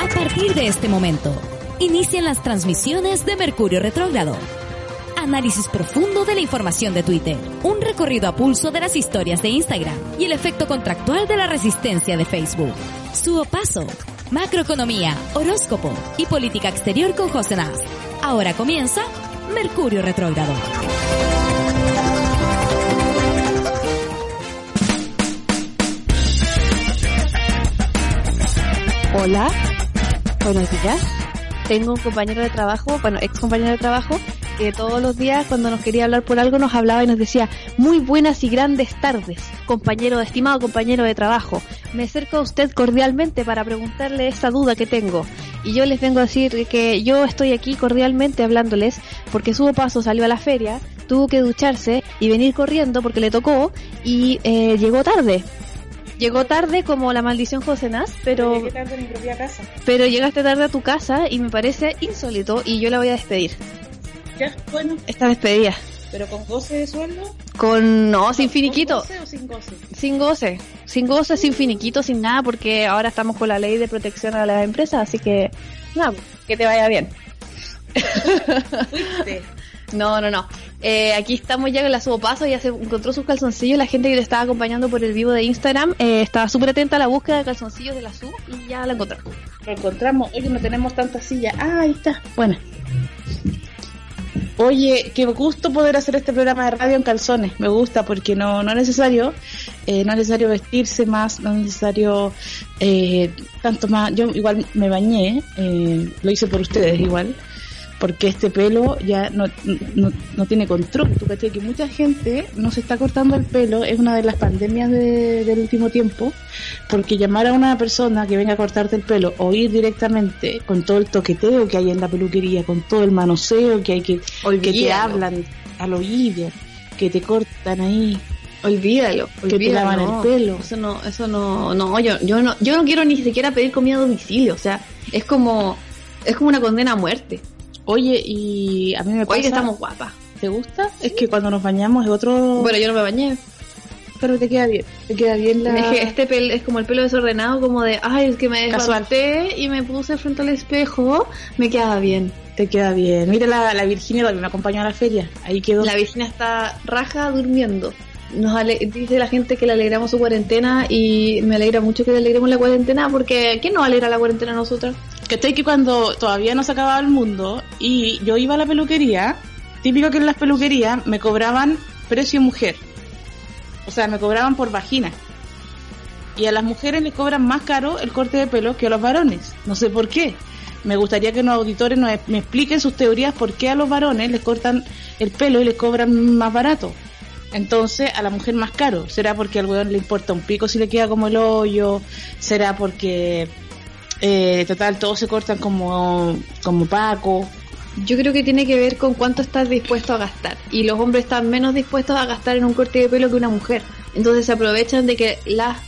A partir de este momento, inician las transmisiones de Mercurio Retrógrado. Análisis profundo de la información de Twitter, un recorrido a pulso de las historias de Instagram y el efecto contractual de la resistencia de Facebook. Su paso, macroeconomía, horóscopo y política exterior con José Nas. Ahora comienza Mercurio Retrógrado. Hola, buenos días. Tengo un compañero de trabajo, bueno, ex compañero de trabajo, que todos los días cuando nos quería hablar por algo nos hablaba y nos decía, muy buenas y grandes tardes, compañero, estimado compañero de trabajo. Me acerco a usted cordialmente para preguntarle esta duda que tengo. Y yo les vengo a decir que yo estoy aquí cordialmente hablándoles porque su paso salió a la feria, tuvo que ducharse y venir corriendo porque le tocó y eh, llegó tarde. Llegó tarde como la maldición José Nas, pero, Llegué tarde a mi propia casa. pero llegaste tarde a tu casa y me parece insólito y yo la voy a despedir. Ya, bueno, Esta despedida. pero con goce de sueldo. Con, no, sin ¿Con finiquito. goce o sin goce? Sin goce. Sin goce, sin finiquito, sin nada, porque ahora estamos con la ley de protección a las empresas, así que, nada, que te vaya bien. Fuiste. No, no, no. Eh, aquí estamos ya con la subopaso, ya se encontró sus calzoncillos. La gente que le estaba acompañando por el vivo de Instagram eh, estaba súper atenta a la búsqueda de calzoncillos de la sub y ya la encontró. Lo encontramos. Oye, no tenemos tantas sillas. Ah, ahí está. Bueno. Oye, qué gusto poder hacer este programa de radio en calzones. Me gusta porque no, no es necesario, eh, no es necesario vestirse más, no es necesario eh, tanto más. Yo igual me bañé, eh, lo hice por ustedes igual, porque este pelo ya no, no, no tiene control. Tú cachai que mucha gente no se está cortando el pelo, es una de las pandemias de- del último tiempo, porque llamar a una persona que venga a cortarte el pelo o ir directamente con todo el toqueteo que hay en la peluquería, con todo el manoseo que hay que, que te Olvídalo. hablan al oído, que te cortan ahí, Olvídalo, que te olvídalo. lavan no. el pelo. Eso no, eso no, no, yo, yo no, yo no quiero ni siquiera pedir comida a domicilio, o sea, es como, es como una condena a muerte. Oye, y a mí me pasa... Oye, que estamos guapas. ¿Te gusta? Es que cuando nos bañamos es otro... Bueno, yo no me bañé. pero te queda bien. Te queda bien la... Es que este pel es como el pelo desordenado, como de, ay, es que me desbalté y me puse frente al espejo, me queda bien. Te queda bien. Mira la, la Virginia también me acompañó a la feria. Ahí quedó. La Virginia está raja durmiendo. Nos ale- dice la gente que le alegramos su cuarentena y me alegra mucho que le alegremos la cuarentena porque ¿quién nos alegra la cuarentena a nosotras? ¿Cachai que cuando todavía no se acababa el mundo y yo iba a la peluquería, típico que en las peluquerías me cobraban precio mujer. O sea, me cobraban por vagina. Y a las mujeres les cobran más caro el corte de pelo que a los varones. No sé por qué. Me gustaría que los auditores nos, me expliquen sus teorías por qué a los varones les cortan el pelo y les cobran más barato. Entonces, a la mujer más caro. ¿Será porque al weón le importa un pico si le queda como el hoyo? ¿Será porque, eh, total, todos se cortan como, como Paco? Yo creo que tiene que ver con cuánto estás dispuesto a gastar. Y los hombres están menos dispuestos a gastar en un corte de pelo que una mujer. Entonces se aprovechan de que las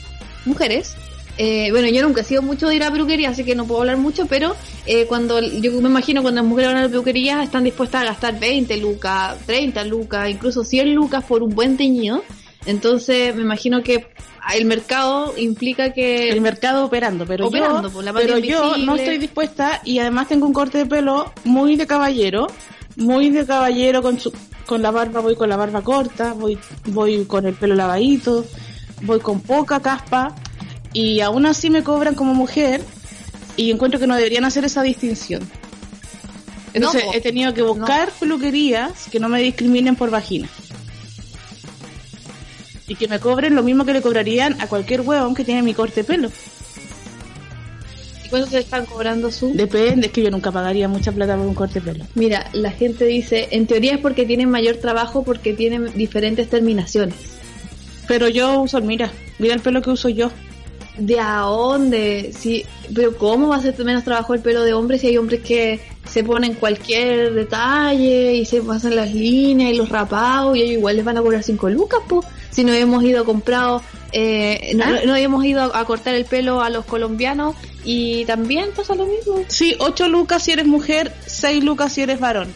mujeres, eh, bueno, yo nunca he sido mucho de ir a peluquería, así que no puedo hablar mucho, pero eh, cuando yo me imagino cuando las mujeres van a la peluquería están dispuestas a gastar 20 lucas, 30 lucas, incluso 100 lucas por un buen teñido. Entonces me imagino que el mercado implica que... el mercado operando, pero Operando, yo, pues, la pero yo no estoy dispuesta y además tengo un corte de pelo muy de caballero, muy de caballero con su, con la barba, voy con la barba corta, voy, voy con el pelo lavadito, voy con poca caspa y aún así me cobran como mujer y encuentro que no deberían hacer esa distinción. Entonces No, he tenido que buscar peluquerías que no me discriminen por vagina. Y que me cobren lo mismo que le cobrarían a cualquier huevón que tiene mi corte de pelo. ¿Y cuánto se están cobrando su...? Depende, es que yo nunca pagaría mucha plata por un corte de pelo. Mira, la gente dice, en teoría es porque tienen mayor trabajo porque tienen diferentes terminaciones. Pero yo uso, mira, mira el pelo que uso yo. ¿De a dónde? Sí, pero ¿cómo va a ser menos trabajo el pelo de hombres si hay hombres que se ponen cualquier detalle y se pasan las líneas y los rapados y ellos igual les van a cobrar 5 lucas, po? Si no hemos ido a comprado, eh, no, ¿Ah? no hemos ido a, a cortar el pelo a los colombianos y también pasa lo mismo. Sí, 8 lucas si eres mujer, 6 lucas si eres varón.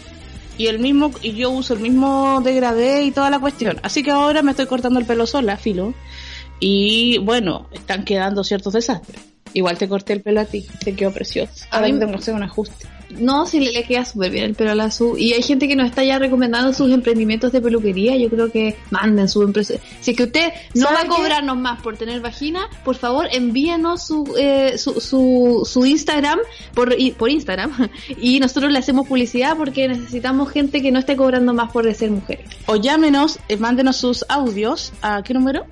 Y el mismo, y yo uso el mismo degradé y toda la cuestión. Así que ahora me estoy cortando el pelo sola, filo. Y bueno, están quedando ciertos desastres. Igual te corté el pelo a ti, te quedó precioso. A mí- tengo que hacer un ajuste. No, sí le, le queda súper bien el pelo a la Su. Y hay gente que nos está ya recomendando sus emprendimientos de peluquería. Yo creo que manden su empresa. Si es que usted no va ¿Sabe a qué? cobrarnos más por tener vagina, por favor envíenos su, eh, su, su, su Instagram por, y- por Instagram. Y nosotros le hacemos publicidad porque necesitamos gente que no esté cobrando más por ser mujeres. O llámenos, eh, mándenos sus audios. ¿A qué número?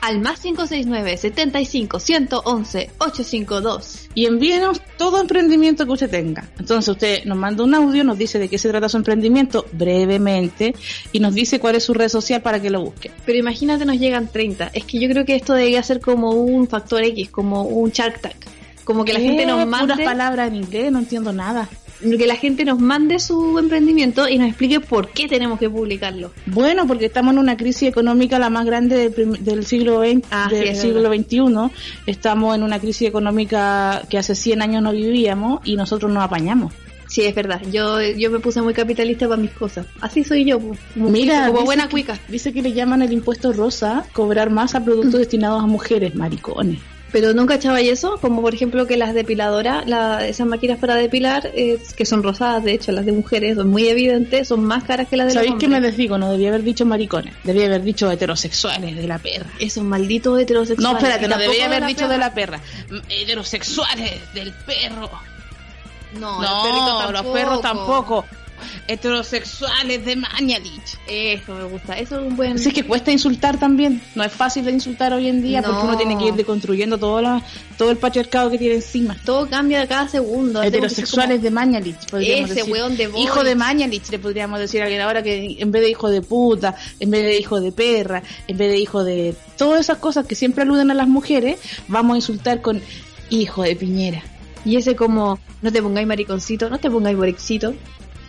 Al más 569 75 111 852. y envíenos todo emprendimiento que usted tenga. Entonces usted nos manda un audio, nos dice de qué se trata su emprendimiento brevemente y nos dice cuál es su red social para que lo busque. Pero imagínate nos llegan 30. Es que yo creo que esto debería ser como un factor X, como un Shark Tank. Como que la gente nos Eh, mande puras palabras en inglés, no entiendo nada. Que la gente nos mande su emprendimiento y nos explique por qué tenemos que publicarlo. Bueno, porque estamos en una crisis económica la más grande del, del siglo XX, Ah, sí, del es siglo XXI. Estamos en una crisis económica que hace 100 años no vivíamos y nosotros nos apañamos. Sí, es verdad. Yo yo me puse muy capitalista para mis cosas. Así soy yo, como, Mira, como buena que- cuica. Dice que le llaman el impuesto rosa cobrar más a productos destinados a mujeres, maricones. Pero nunca echaba eso, como por ejemplo que las depiladoras, la, esas máquinas para depilar, eh, que son rosadas, de hecho, las de mujeres son muy evidentes, son más caras que las de ¿Sabéis qué me hombres. desdigo? No debía haber dicho maricones, debía haber dicho heterosexuales de la perra. Esos malditos heterosexuales. No, espérate, no debía haber dicho perra. de la perra. Heterosexuales del perro. No, No, los, los perros tampoco. Heterosexuales de Mañalich. Eso me gusta, eso es un buen... Así es que cuesta insultar también. No es fácil de insultar hoy en día No. porque uno tiene que ir deconstruyendo todo, la, todo el patriarcado que tiene encima. Todo cambia cada segundo. Heterosexuales de Mañalich, podríamos Ese decir. weón de Boris. Hijo de Mañalich, le podríamos decir a alguien ahora que en vez de hijo de puta, en vez de hijo de perra, en vez de hijo de todas esas cosas que siempre aluden a las mujeres, vamos a insultar con hijo de piñera. Y ese como, no te pongáis mariconcito, no te pongáis borixito.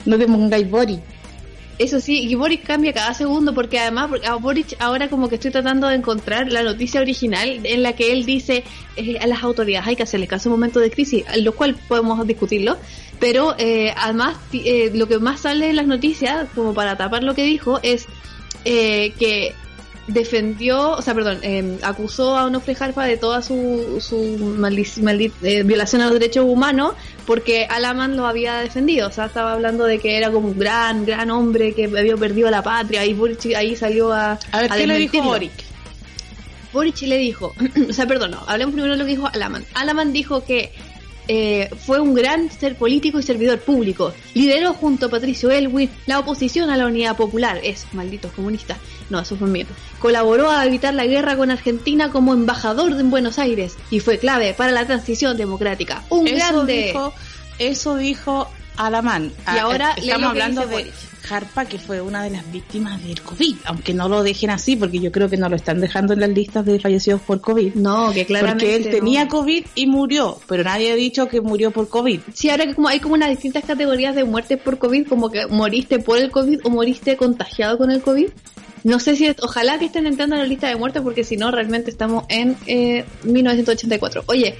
No te pongáis body. Eso sí, y Boric cambia cada segundo porque además a Boric ahora como que estoy tratando de encontrar la noticia original en la que él dice eh, a las autoridades hay que hacerle caso en momento de crisis, lo cual podemos discutirlo, pero eh, además eh, lo que más sale en las noticias, como para tapar lo que dijo, es eh, que defendió, o sea, perdón, eh, acusó a Onofre Jarpa de toda su, su maldi- maldi- eh, violación a los derechos humanos porque Alaman lo había defendido, o sea, estaba hablando de que era como un gran, gran hombre que había perdido la patria y Boric ahí salió a... A ver, ¿qué le dijo. Boric? Boric le dijo, o sea, perdón, no, hablemos primero de lo que dijo Alaman. Alaman dijo que eh, fue un gran ser político y servidor público. Lideró junto a Patricio Elwin la oposición a la unidad popular. Es malditos comunistas. No, eso fue mío. Colaboró a evitar la guerra con Argentina como embajador en Buenos Aires y fue clave para la transición democrática. Un Eso grande. dijo, eso dijo Alamán. Y ahora eh, estamos hablando de Boric. Harpa, que fue una de las víctimas del COVID, aunque no lo dejen así, porque yo creo que no lo están dejando en las listas de fallecidos por COVID. No, que claramente. Porque él no. tenía COVID y murió, pero nadie ha dicho que murió por COVID. Sí, ahora que como hay como unas distintas categorías de muerte por COVID, como que moriste por el COVID o moriste contagiado con el COVID. No sé si, ojalá que estén entrando en la lista de muertes porque si no, realmente estamos en eh, 1984. Oye,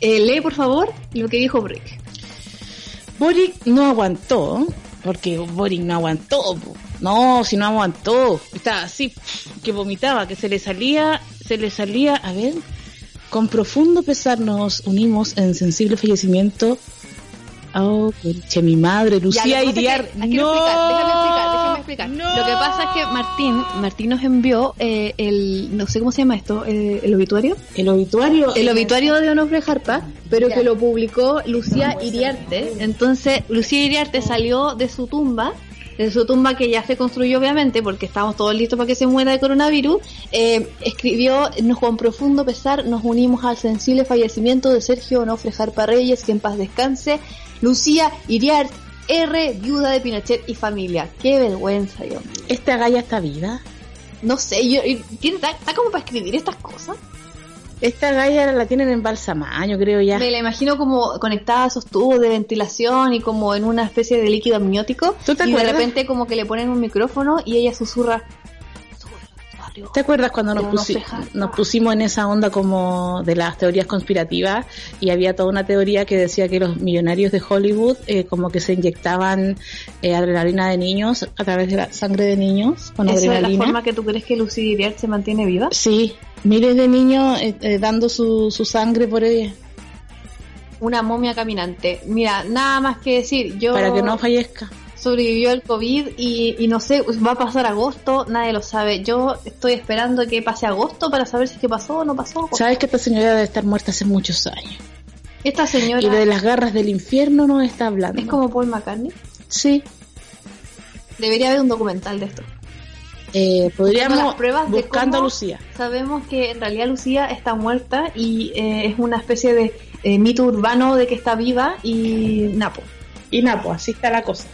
eh, lee por favor lo que dijo Brick. Boric no aguantó, porque Boric no aguantó. No, si no aguantó. Estaba así, que vomitaba, que se le salía, se le salía, a ver, con profundo pesar nos unimos en sensible fallecimiento. Oh, conche, mi madre, Lucía Iriar. no, explicar, déjame explicar, déjame explicar. no. Lo que pasa es que Martín, Martín nos envió eh, el, no sé cómo se llama esto, eh, el obituario. el obituario. el obituario de Onofre Jarpa, pero Ya. que lo publicó Lucía Iriarte. Entonces, Lucía Iriarte salió de su tumba, de su tumba que ya se construyó obviamente, porque estamos todos listos para que se muera de coronavirus, eh, escribió, nos con profundo pesar, nos unimos al sensible fallecimiento de Sergio Onofre Jarpa Reyes, que en paz descanse, Lucía Iriarte, R, viuda de Pinochet y familia. Qué vergüenza, yo. Esta galla está viva. No sé, yo, y- ¿tiene, está, está como para escribir estas cosas? Esta galla la tienen en Balsamaño, creo ya. Me la imagino como conectada a esos tubos de ventilación y como en una especie de líquido amniótico. ¿Tú te y de repente como que le ponen un micrófono y ella susurra. ¿Te acuerdas cuando nos, pusi- nos pusimos en esa onda como de las teorías conspirativas y había toda una teoría que decía que los millonarios de Hollywood eh, como que se inyectaban eh, adrenalina de niños a través de la sangre de niños con ¿Eso es la forma que tú crees que Lucy Iriart se mantiene viva? Sí, Miles de niños eh, eh, dando su, su sangre por ella. Una momia caminante. Mira, nada más que decir, yo Para que no fallezca. Sobrevivió el COVID y, y no sé, va a pasar agosto, nadie lo sabe. Yo estoy esperando que pase agosto para saber si es que pasó o no pasó. Sabes que esta señora debe estar muerta hace muchos años. Esta señora Y de las garras del infierno nos está hablando. es como Paul McCartney. Sí. Debería haber un documental de esto. Eh, podríamos las pruebas de buscando a cómo- Lucía. Sabemos que en realidad Lucía está muerta y eh, es una especie de eh, mito urbano de que está viva y Napo. Y pues así está la cosa.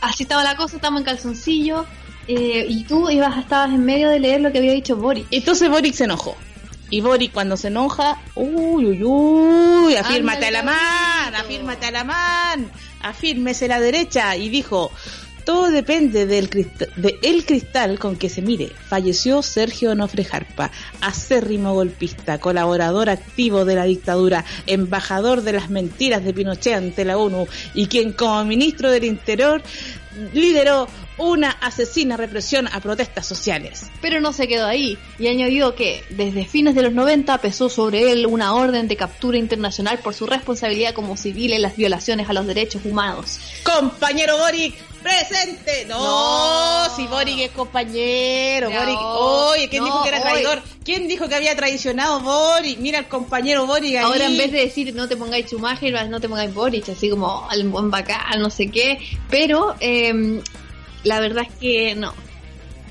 Así estaba la cosa, estamos en calzoncillo eh, y tú ibas, estabas en medio de leer lo que había dicho Boris. Entonces Boric se enojó. Y Boric cuando se enoja, uy, uy, uy, afírmate a la man, afírmate a la man, afírmese la derecha. Y dijo, todo depende del cristal, cristal con que se mire. Falleció Sergio Onofre Jarpa, acérrimo golpista, colaborador activo de la dictadura, embajador de las mentiras de Pinochet ante la ONU y quien como ministro del Interior lideró una asesina represión a protestas sociales. Pero no se quedó ahí y añadió que desde fines de los 90 pesó sobre él una orden de captura internacional por su responsabilidad como civil en las violaciones a los derechos humanos. Compañero Boric, presente. No, No. si Boric es compañero, No, Boric. Oye, ¿quién no, dijo que era traidor? ¿Quién dijo que había traicionado Boric? Mira el compañero Boric ahí. Ahora en vez de decir no te pongáis Schumacher, no te pongáis Boric, así como al buen bacán, no sé qué, pero eh, la verdad es que no.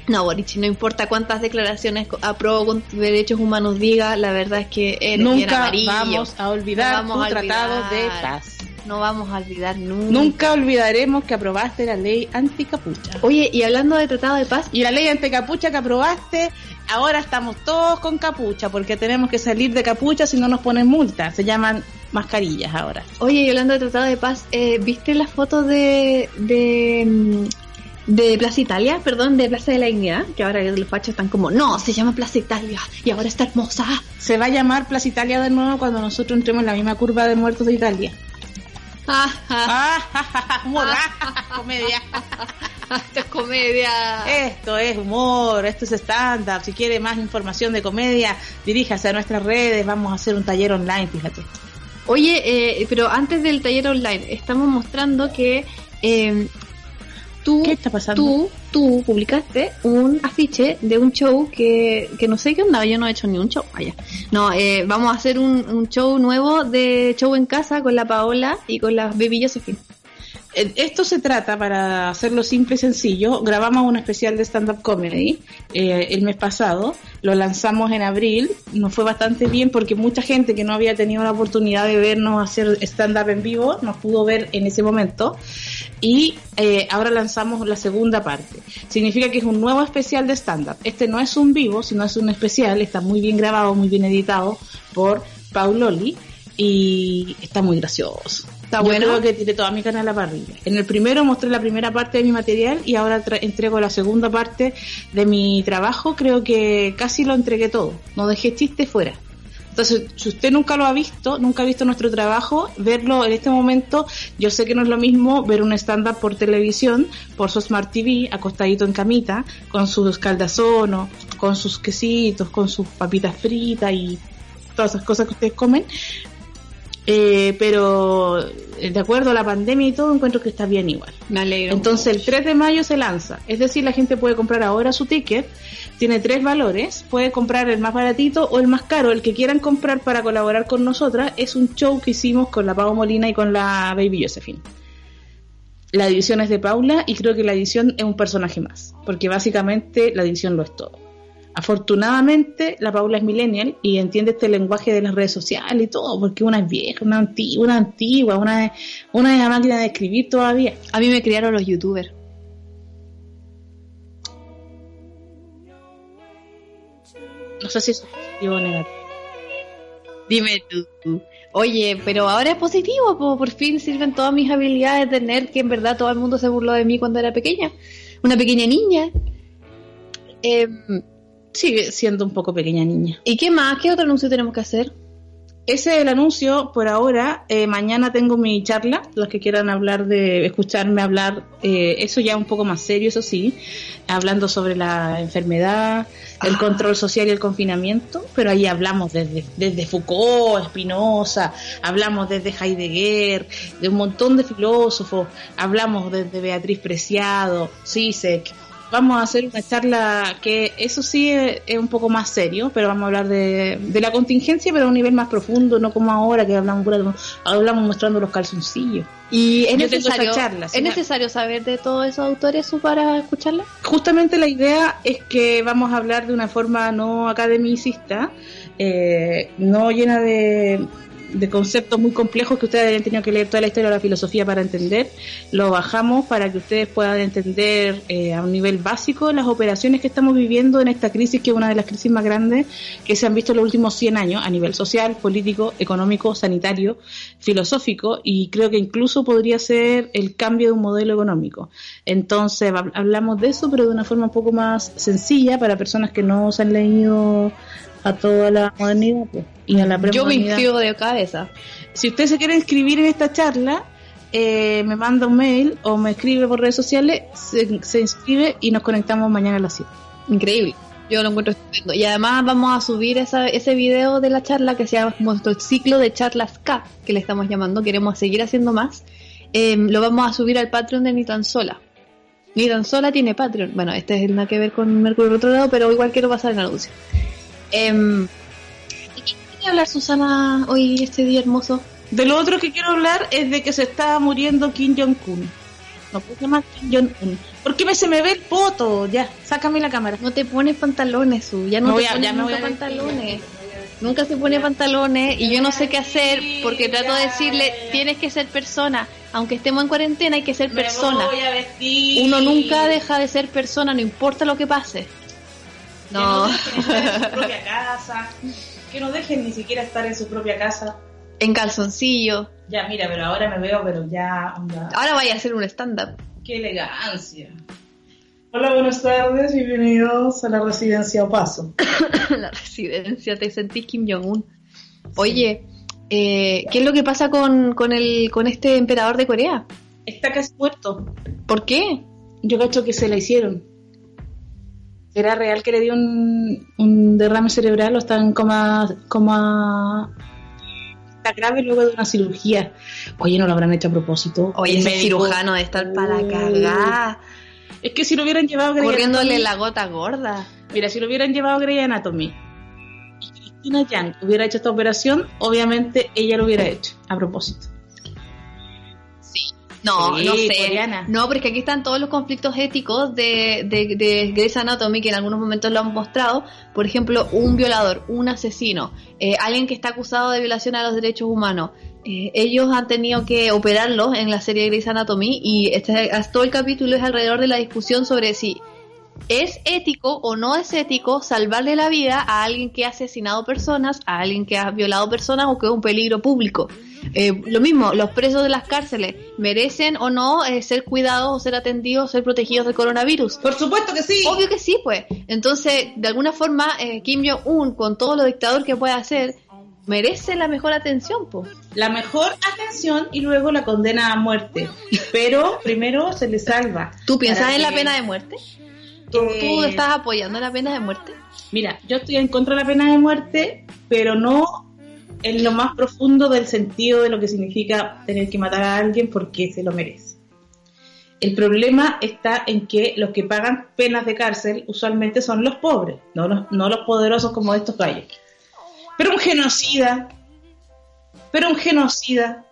No, Boric, no importa cuántas declaraciones a pro con derechos humanos diga, la verdad es que eres Nunca amarillo. vamos a olvidar No vamos tu a tratado olvidar. de paz. No vamos a olvidar nunca. Nunca olvidaremos que aprobaste la ley anticapucha. Oye, y hablando de tratado de paz, Y la ley anticapucha que aprobaste, ahora estamos todos con capucha, porque tenemos que salir de capucha si no nos ponen multa. Se llaman mascarillas ahora. Oye, y hablando de Tratado de Paz, eh, ¿viste las fotos de, de, mm, de Plaza Italia? Perdón, de Plaza de la Dignidad, que ahora los fachos están como, no, se llama Plaza Italia y ahora está hermosa. Se va a llamar Plaza Italia de nuevo cuando nosotros entremos en la misma curva de muertos de Italia. Ah, ah, Ah, humor, comedia. esto es comedia. Esto es humor, esto es stand-up. Si quiere más información de comedia, diríjase a nuestras redes. Vamos a hacer un taller online, fíjate. Oye, eh, pero antes del taller online, estamos mostrando que eh, tú, ¿Qué está pasando? tú, tú publicaste un afiche de un show que, que no sé qué onda, yo no he hecho ni un show allá. No, eh, vamos a hacer un, un show nuevo de show en casa con la Paola y con la Baby Josephine. Eh, Esto se trata, para hacerlo simple y sencillo, grabamos un especial de stand-up comedy eh, el mes pasado, lo lanzamos en abril, nos fue bastante bien porque mucha gente que no había tenido la oportunidad de vernos hacer stand-up en vivo nos pudo ver en ese momento y eh, ahora lanzamos la segunda parte. Significa que es un nuevo especial de stand-up. Este no es un vivo, sino es un especial, está muy bien grabado, muy bien editado por Paul Loli y está muy gracioso. Está Yo bueno. creo que tiré toda mi canal a la parrilla. En el primero mostré la primera parte de mi material y ahora entrego la segunda parte de mi trabajo. Creo que casi lo entregué todo. No dejé chiste fuera. Entonces, si usted nunca lo ha visto, nunca ha visto nuestro trabajo, verlo en este momento, yo sé que no es lo mismo ver un stand-up por televisión, por su Smart TV, acostadito en camita, con sus caldazonos, con sus quesitos, con sus papitas fritas y todas esas cosas que ustedes comen. Eh, pero eh, de acuerdo a la pandemia y todo, encuentro que está bien igual. Me alegro. Entonces el 3 de mayo se lanza, es decir, la gente puede comprar ahora su ticket, tiene tres valores, puede comprar el más baratito o el más caro, el que quieran comprar para colaborar con nosotras, es un show que hicimos con la Pau Molina y con la Baby Josephine. La edición es de Paula y creo que la edición es un personaje más, porque básicamente la edición lo es todo. Afortunadamente, la Paula es millennial y entiende este lenguaje de las redes sociales y todo, porque una es vieja, una antigua, una antigua, una es, una es la máquina de escribir todavía. A mí me criaron los youtubers. No sé si es positivo o negativo. Dime tú. Oye, pero ahora es positivo, po, por fin sirven todas mis habilidades de nerd que en verdad todo el mundo se burló de mí cuando era pequeña. Una pequeña niña. Em, Sigue siendo un poco pequeña niña. ¿Y qué más? ¿Qué otro anuncio tenemos que hacer? ese es el anuncio por ahora. Eh, mañana tengo mi charla. Los que quieran hablar de, escucharme hablar, eh, eso ya un poco más serio, eso sí, hablando sobre la enfermedad, el Ah. control social y el confinamiento. Pero ahí hablamos desde, desde Foucault, Spinoza, hablamos desde Heidegger, de un montón de filósofos, hablamos desde Beatriz Preciado, Zizek. Vamos a hacer una charla que eso sí es, es un poco más serio, pero vamos a hablar de, de la contingencia, pero a un nivel más profundo, no como ahora que hablamos hablamos mostrando los calzoncillos. ¿Y es Yo necesario, esa charla, ¿es necesario saber de todos esos autores para escucharla? Justamente la idea es que vamos a hablar de una forma no academicista, eh, no llena de, de conceptos muy complejos que ustedes hayan tenido que leer toda la historia de la filosofía para entender. Lo bajamos para que ustedes puedan entender eh, a un nivel básico las operaciones que estamos viviendo en esta crisis, que es una de las crisis más grandes que se han visto en los últimos 100 años a nivel social, político, económico, sanitario, filosófico y creo que incluso podría ser el cambio de un modelo económico. Entonces hab- hablamos de eso, pero de una forma un poco más sencilla para personas que no se han leído a toda la modernidad pues, y a la Yo me inscribo de cabeza. Si usted se quiere inscribir en esta charla, eh, me manda un mail o me escribe por redes sociales, se, se inscribe y nos conectamos mañana a las 7. Increíble. Yo lo encuentro estupendo. Y además vamos a subir esa, ese video de la charla que se llama nuestro ciclo de charlas K, que le estamos llamando. Queremos seguir haciendo más. Eh, lo vamos a subir al Patreon de Ni Tan Sola. Ni Tan Sola tiene Patreon. Bueno, este es el nada que ver con Mercurio Retrogrado, pero igual quiero pasar el anuncio. Em, ¿De qué quiere hablar Susana hoy, este día hermoso? De lo otro que quiero hablar es de que se está muriendo Kim Jong-un. No puedo llamar Kim Jong-un. ¿Por qué me, se me ve el poto? Ya, sácame la cámara. No te pones pantalones, Su. Ya no Me te pones nunca pantalones. Nunca se pone pantalones y yo no sé qué hacer porque trato de decirle, tienes que ser persona. Aunque estemos en cuarentena hay que ser persona. Uno nunca deja de ser persona, no importa lo que pase. No, Que no dejen estar en su propia casa. Que no dejen ni siquiera estar en su propia casa. en calzoncillo. Ya, mira, pero ahora me veo, pero ya, onda. Ahora vaya a hacer un stand-up. ¡Qué elegancia! Hola, buenas tardes, bienvenidos a la residencia Opaso. la residencia, te sentís Kim Jong-un. Oye, eh, ¿qué es lo que pasa con, con, el, con este emperador de Corea? Está casi muerto. ¿Por qué? Yo cacho que se la hicieron. ¿Será real que le dio un, un derrame cerebral o está en coma, coma... Está grave luego de una cirugía? Oye, no lo habrán hecho a propósito. Oye, ese cirujano de estar para la cagada. Es que si lo hubieran llevado a Grey corriéndole Anatomy- la gota gorda. Mira, si lo hubieran llevado a Grey Anatomy y Cristina Yang hubiera hecho esta operación, obviamente ella lo hubiera hecho a propósito. No, Sí, no sé. coreana. No, porque aquí están todos los conflictos éticos de, de, de Grey's Anatomy que en algunos momentos lo han mostrado. Por ejemplo, un violador, un asesino, eh, alguien que está acusado de violación a los derechos humanos. Eh, ellos han tenido que operarlos en la serie Grey's Anatomy y este, todo el capítulo es alrededor de la discusión sobre si es ético o no es ético salvarle la vida a alguien que ha asesinado personas, a alguien que ha violado personas o que es un peligro público. Eh, lo mismo, los presos de las cárceles merecen o no eh, ser cuidados o ser atendidos, ser protegidos del coronavirus. Por supuesto que sí. Obvio que sí, pues. Entonces, de alguna forma, eh, Kim Jong-un, con todo lo dictador que puede hacer, merece la mejor atención, pues. La mejor atención y luego la condena a muerte. Pero primero se le salva. ¿Tú piensas en la pena de muerte? ¿Tú, Eh, tú estás apoyando la pena de muerte? Mira, yo estoy en contra de la pena de muerte, pero no en lo más profundo del sentido de lo que significa tener que matar a alguien porque se lo merece. El problema está en que los que pagan penas de cárcel usualmente son los pobres, no los, no los poderosos como estos gallos. Pero un genocida, pero un genocida,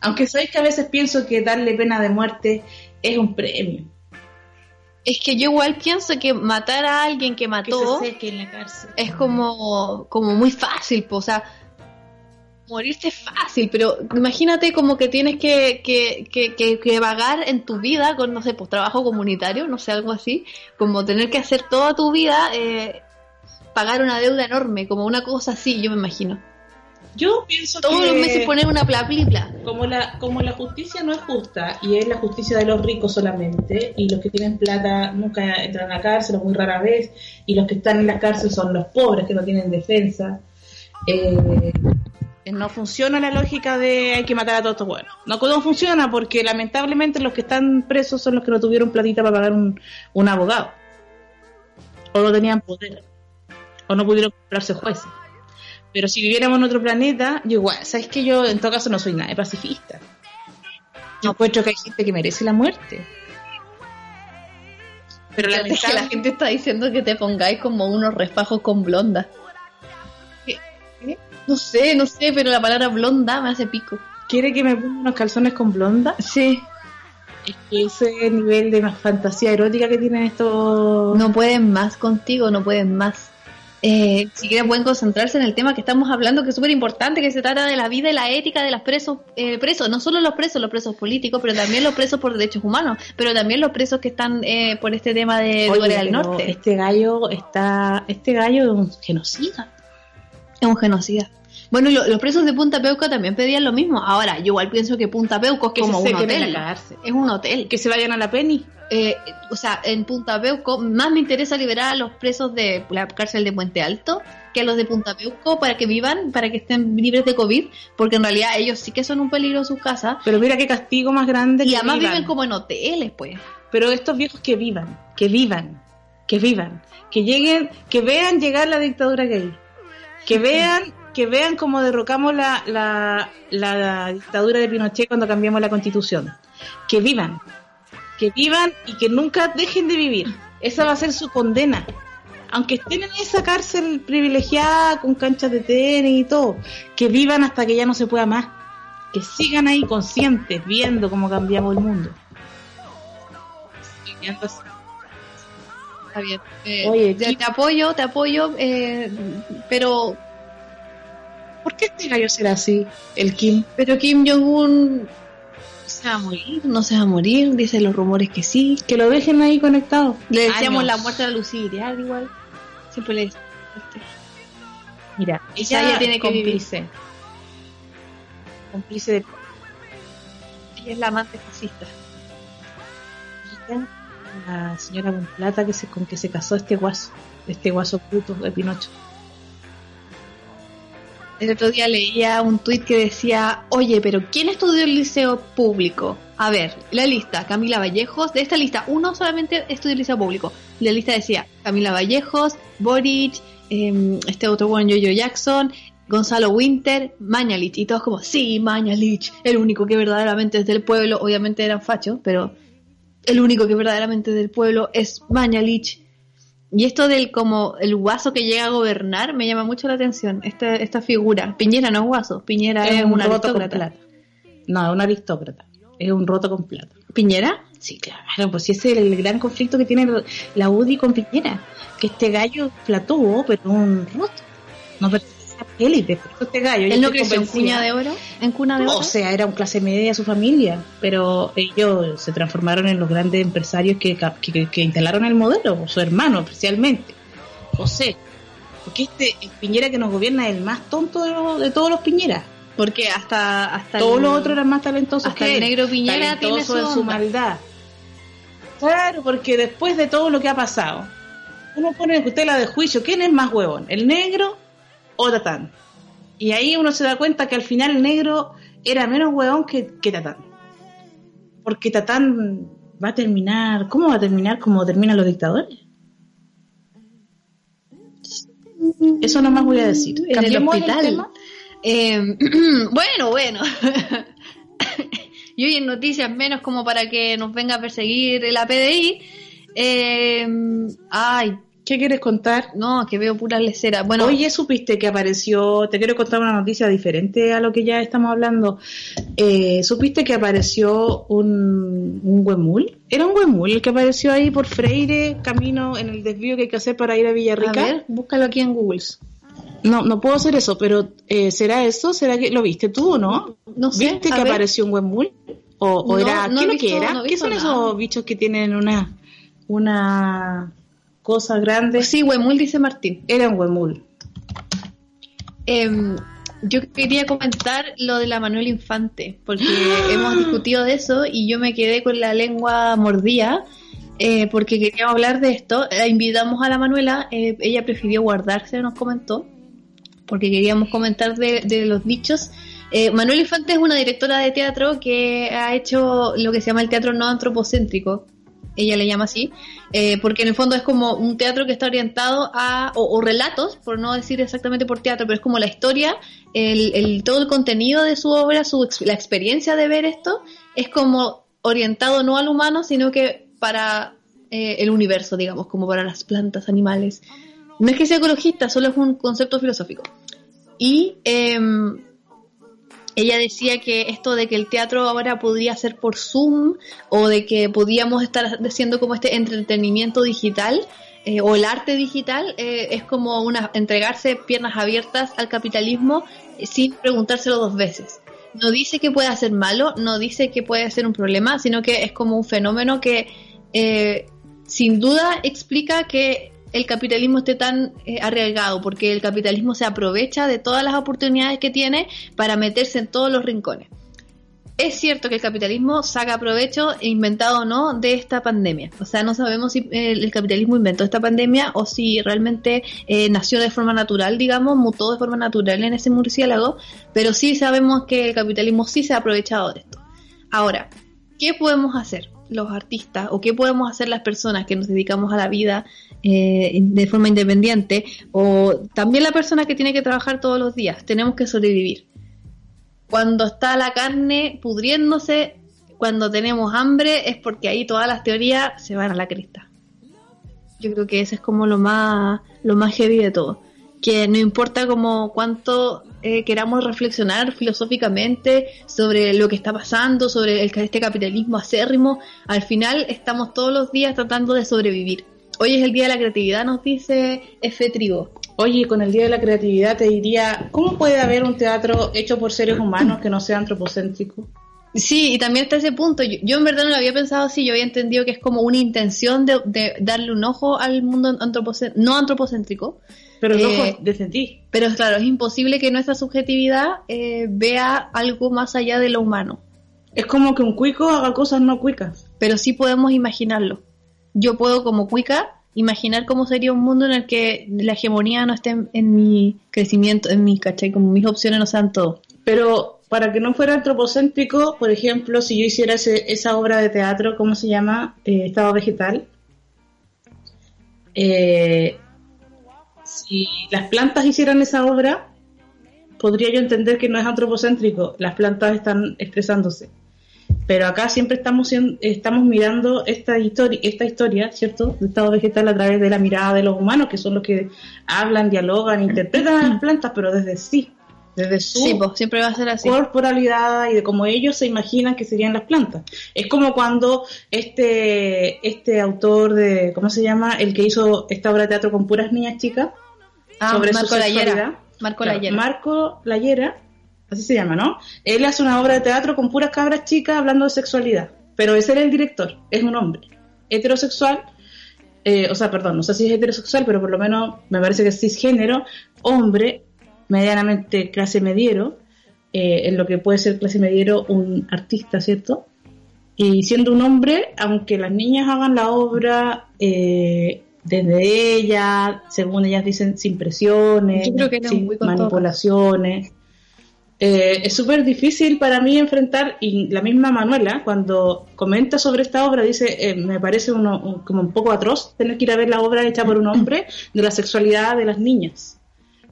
aunque sabéis que a veces pienso que darle pena de muerte es un premio, Es que yo igual pienso que matar a alguien que que mató se seque en la cárcel. es como, como muy fácil, po, o sea, morirte es fácil, pero imagínate como que tienes que, que, que, que, que vagar en tu vida con, no sé, pues trabajo comunitario, no sé, algo así, como tener que hacer toda tu vida, eh, pagar una deuda enorme, como una cosa así, yo me imagino. Yo pienso Todos que los meses poner una plaplipla. como la como la justicia no es justa y es la justicia de los ricos solamente y los que tienen plata nunca entran a la cárcel o muy rara vez y los que están en la cárcel son los pobres que no tienen defensa eh, no funciona la lógica de hay que matar a todos estos buenos. No, no funciona porque lamentablemente los que están presos son los que no tuvieron platita para pagar un, un abogado. O no tenían poder. O no pudieron comprarse jueces. Pero si viviéramos en otro planeta, yo igual, ¿sabes que Yo en todo caso no soy nada de pacifista. Yo encuentro que hay gente que merece la muerte. Pero la, que la gente está diciendo que te pongáis como unos refajos con blonda. No sé, no sé, pero la palabra blonda me hace pico. ¿Quiere que me ponga unos calzones con blonda? Sí. Es que ese nivel de fantasía erótica que tienen estos... No pueden más contigo, no pueden más. Eh, si quieren pueden concentrarse en el tema que estamos hablando, que es súper importante, que se trata de la vida y la ética de los presos, eh, presos, no solo los presos, los presos políticos, pero también los presos por derechos humanos, pero también los presos que están eh, por este tema de Corea del Norte. Este gallo está, este gallo es un genocida. Es un genocida. Bueno, los presos de Punta Peuco también pedían lo mismo. Ahora, yo igual pienso que Punta Peuco es como un hotel. Es un hotel. Que se vayan a la Penny. Eh, o sea, en Punta Peuco más me interesa liberar a los presos de la cárcel de Puente Alto que a los de Punta Peuco para que vivan, para que estén libres de COVID, porque en realidad ellos sí que son un peligro en sus casas. Pero mira qué castigo más grande. Y además viven como en hoteles, pues. Pero estos viejos que vivan, que vivan, que vivan, que lleguen, que vean llegar la dictadura gay, que vean que vean cómo derrocamos la, la, la, dictadura de Pinochet cuando cambiamos la constitución. Que vivan, que vivan y que nunca dejen de vivir. Esa va a ser su condena. Aunque estén en esa cárcel privilegiada con canchas de tenis y todo, que vivan hasta que ya no se pueda más. Que sigan ahí conscientes, viendo cómo cambiamos el mundo. Está bien. Eh, Oye, te, apoyo, te apoyo, eh, pero ¿por qué este gallo será así, el Kim? Pero Kim Jong-un se va a morir, no se va a morir, dicen los rumores que sí. Que lo dejen ahí conectado. Le decíamos la muerte a Lucía igual. Siempre le Mira, ella, ya tiene cómplice. Cómplice de... Ella es la amante fascista. la señora con plata que se, con que se casó este guaso, este guaso puto de Pinocho. El otro día leía un tuit que decía, oye, pero ¿quién estudió el liceo público? A ver, la lista, Camila Vallejos, de esta lista, uno solamente estudió el liceo público. La lista decía Camila Vallejos, Boric, eh, este otro bueno, Jojo Jackson, Gonzalo Winter, Mañalich, y todos como, sí, Mañalich, el único que verdaderamente es del pueblo, obviamente eran fachos, pero el único que verdaderamente es del pueblo es Mañalich. Y esto del como el guaso que llega a gobernar me llama mucho la atención, esta, esta figura. Piñera no es guaso, Piñera es, un, aristócrata. No, un aristócrata. Es un roto con plata. ¿Piñera? Sí, claro, pues ese es el gran conflicto que tiene la UDI con Piñera. Que este gallo plató, pero un roto. No élite, este gallo. ¿Él no creció en cuna de oro? ¿En cuna de oro? O sea, era un clase media su familia, pero ellos se transformaron en los grandes empresarios que, que, instalaron el modelo, su hermano especialmente. José. Porque este Piñera que nos gobierna es el más tonto de, todos los Piñeras. Porque hasta, hasta todos los otros eran más talentosos hasta el negro Piñera tiene su, su maldad. Claro, porque después de todo lo que ha pasado, uno pone en tutela de juicio, ¿quién es más huevón? ¿El negro o Tatán. Y ahí uno se da cuenta que al final el negro era menos hueón que, que Tatán. Porque Tatán va a terminar, ¿cómo va a terminar como terminan los dictadores? Eso nomás voy a decir. En el hospital. Em, bueno, bueno. y hoy en noticias menos como para que nos venga a perseguir la PDI. Em, ay, ¿Qué quieres contar? No, que veo pura lecera. Bueno, oye, supiste que apareció, te quiero contar una noticia diferente a lo que ya estamos hablando. Eh, ¿Supiste que apareció un, un huemul? ¿Era un huemul el que apareció ahí por Freire, camino en el desvío que hay que hacer para ir a Villarrica? A ver, búscalo aquí en Google. No, no puedo hacer eso, pero eh, ¿será eso? ¿Será que lo viste tú o no? No sé. ¿Viste que apareció un huemul? ¿O, o era, no ¿qué que era? ¿Qué son esos bichos que tienen una, una cosas grandes. Sí, Huemul, dice Martín. Era un Huemul. Em, yo quería comentar lo de la Manuel Infante, porque hemos discutido de eso y yo me quedé con la lengua mordida. Eh, porque queríamos hablar de esto, la invitamos a la Manuela, eh, ella prefirió guardarse, nos comentó, porque queríamos comentar de, de los dichos. Eh, Manuel Infante es una directora de teatro que ha hecho lo que se llama el teatro no antropocéntrico, ella le llama así, eh, porque en el fondo es como un teatro que está orientado a, o, relatos, por no decir exactamente por teatro, pero es como la historia, el, todo el contenido de su obra, su, la experiencia de ver esto, es como orientado no al humano, sino que para eh, el universo, digamos, como para las plantas, animales. No es que sea ecologista, solo es un concepto filosófico. Y em, ella decía que esto de que el teatro ahora podría ser por Zoom o de que podíamos estar haciendo como este entretenimiento digital eh, o el arte digital eh, es como una entregarse piernas abiertas al capitalismo eh, sin preguntárselo dos veces. No dice que pueda ser malo, no dice que puede ser un problema, sino que es como un fenómeno que sin duda explica que el capitalismo esté tan eh, arriesgado, porque el capitalismo se aprovecha de todas las oportunidades que tiene para meterse en todos los rincones. Es cierto que el capitalismo saca provecho, inventado o no, de esta pandemia. O sea, no sabemos si eh, el capitalismo inventó esta pandemia o si realmente eh, nació de forma natural, digamos, mutó de forma natural en ese murciélago, pero sí sabemos que el capitalismo sí se ha aprovechado de esto. Ahora, ¿qué podemos hacer? los artistas o qué podemos hacer las personas que nos dedicamos a la vida eh, de forma independiente o también la persona que tiene que trabajar todos los días. Tenemos que sobrevivir. Cuando está la carne pudriéndose, cuando tenemos hambre, es porque ahí todas las teorías se van a la crista. Yo creo que ese es como lo más, lo más heavy de todo. Que no importa como cuánto eh, queramos reflexionar filosóficamente sobre lo que está pasando, sobre el, este capitalismo acérrimo, al final estamos todos los días tratando de sobrevivir. Hoy es el Día de la Creatividad, nos dice F. Trigo. Oye, con el Día de la Creatividad te diría, ¿cómo puede haber un teatro hecho por seres humanos que no sea antropocéntrico? Sí, y también está ese punto. Yo, en verdad no lo había pensado así, yo había entendido que es como una intención de, darle un ojo al mundo no antropocéntrico, pero el ojo eh, desde ti. Pero claro, es imposible que nuestra subjetividad eh, vea algo más allá de lo humano. Es como que un cuico haga cosas no cuicas. Pero sí podemos imaginarlo. Yo puedo como cuica imaginar cómo sería un mundo en el que la hegemonía no esté en, mi crecimiento, en mi, ¿cachai? Como mis opciones no sean todo. Pero para que no fuera antropocéntrico, por ejemplo, si yo hiciera esa obra de teatro, ¿cómo se llama? Eh, Estado vegetal. Eh, si las plantas hicieran esa obra, podría yo entender que no es antropocéntrico, las plantas están expresándose. Pero acá siempre estamos estamos mirando esta historia, esta historia, ¿cierto? Del estado vegetal a través de la mirada de los humanos, que son los que hablan, dialogan, interpretan a las plantas, pero desde sí, desde su pues, siempre va a ser así. corporalidad y de cómo ellos se imaginan que serían las plantas. Es como cuando este, este autor de, ¿cómo se llama? El que hizo esta obra de teatro con puras niñas chicas, ah, sobre Marco su Layera. Marco Layera. Marco Layera, así se llama, ¿no? Él hace una obra de teatro con puras cabras chicas hablando de sexualidad, pero ese era el director, es un hombre heterosexual, eh, o sea, perdón, no sé si es heterosexual, pero por lo menos me parece que es cisgénero, hombre, medianamente clase mediero, eh, en lo que puede ser clase mediero un artista, ¿cierto? Y siendo un hombre, aunque las niñas hagan la obra eh, desde ella, según ellas dicen, sin presiones, sin manipulaciones, eh, es súper difícil para mí enfrentar, y la misma Manuela, cuando comenta sobre esta obra, dice, me parece uno, como un poco atroz tener que ir a ver la obra hecha por un hombre de la sexualidad de las niñas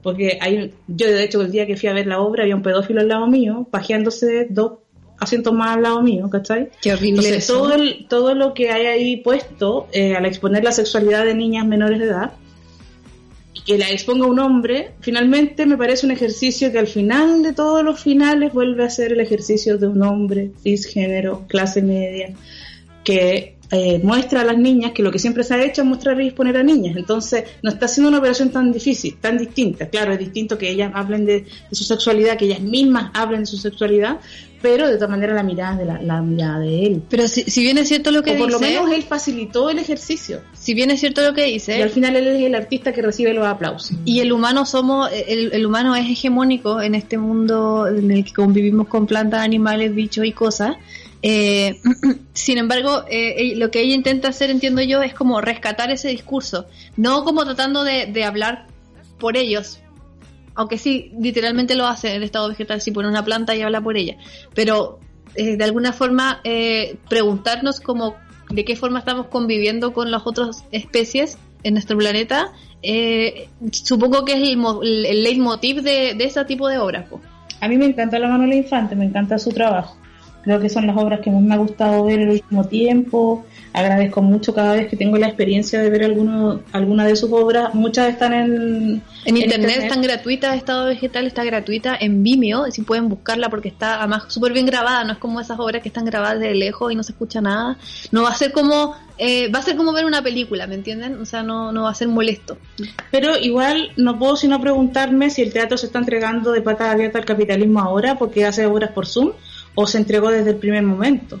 porque hay, yo de hecho el día que fui a ver la obra había un pedófilo al lado mío, pajeándose dos asientos más al lado mío, ¿cachai? Qué horrible Entonces, todo, todo lo que hay ahí puesto eh, al exponer la sexualidad de niñas menores de edad, que la exponga un hombre, finalmente me parece un ejercicio que al final de todos los finales vuelve a ser el ejercicio de un hombre cisgénero, clase media, que eh, muestra a las niñas que lo que siempre se ha hecho es mostrar y exponer a niñas. Entonces, no está siendo una operación tan difícil, tan distinta. Claro, es distinto que ellas hablen de, su sexualidad, que ellas mismas hablen de su sexualidad, pero de todas maneras la mirada de la, mirada de él. Pero si, si, bien es cierto lo que o por lo menos él facilitó el ejercicio. Si bien es cierto lo que dice. Y al final él es el artista que recibe los aplausos. Y el humano somos, el, el humano es hegemónico en este mundo en el que convivimos con plantas, animales, bichos y cosas. Eh, sin embargo, eh, lo que ella intenta hacer, entiendo yo, es como rescatar ese discurso, no como tratando de, hablar por ellos, aunque sí, literalmente lo hace en estado vegetal, si pone una planta y habla por ella, pero eh, de alguna forma eh, preguntarnos como de qué forma estamos conviviendo con las otras especies en nuestro planeta, eh, supongo que es el, el, leitmotiv de, de ese tipo de obras. A mí me encanta la Manuela Infante, me encanta su trabajo. Creo que son las obras que más me ha gustado ver el último tiempo. Agradezco mucho cada vez que tengo la experiencia de ver alguno, alguna de sus obras. Muchas están en, en, internet, están gratuitas. Estado Vegetal está gratuita en Vimeo. Si pueden buscarla porque está además súper bien grabada. No es como esas obras que están grabadas de lejos y no se escucha nada. No va a ser como eh, va a ser como ver una película, ¿me entienden? O sea, no, no va a ser molesto. Pero igual no puedo sino preguntarme si el teatro se está entregando de patada abierta al capitalismo ahora porque hace obras por Zoom o se entregó desde el primer momento.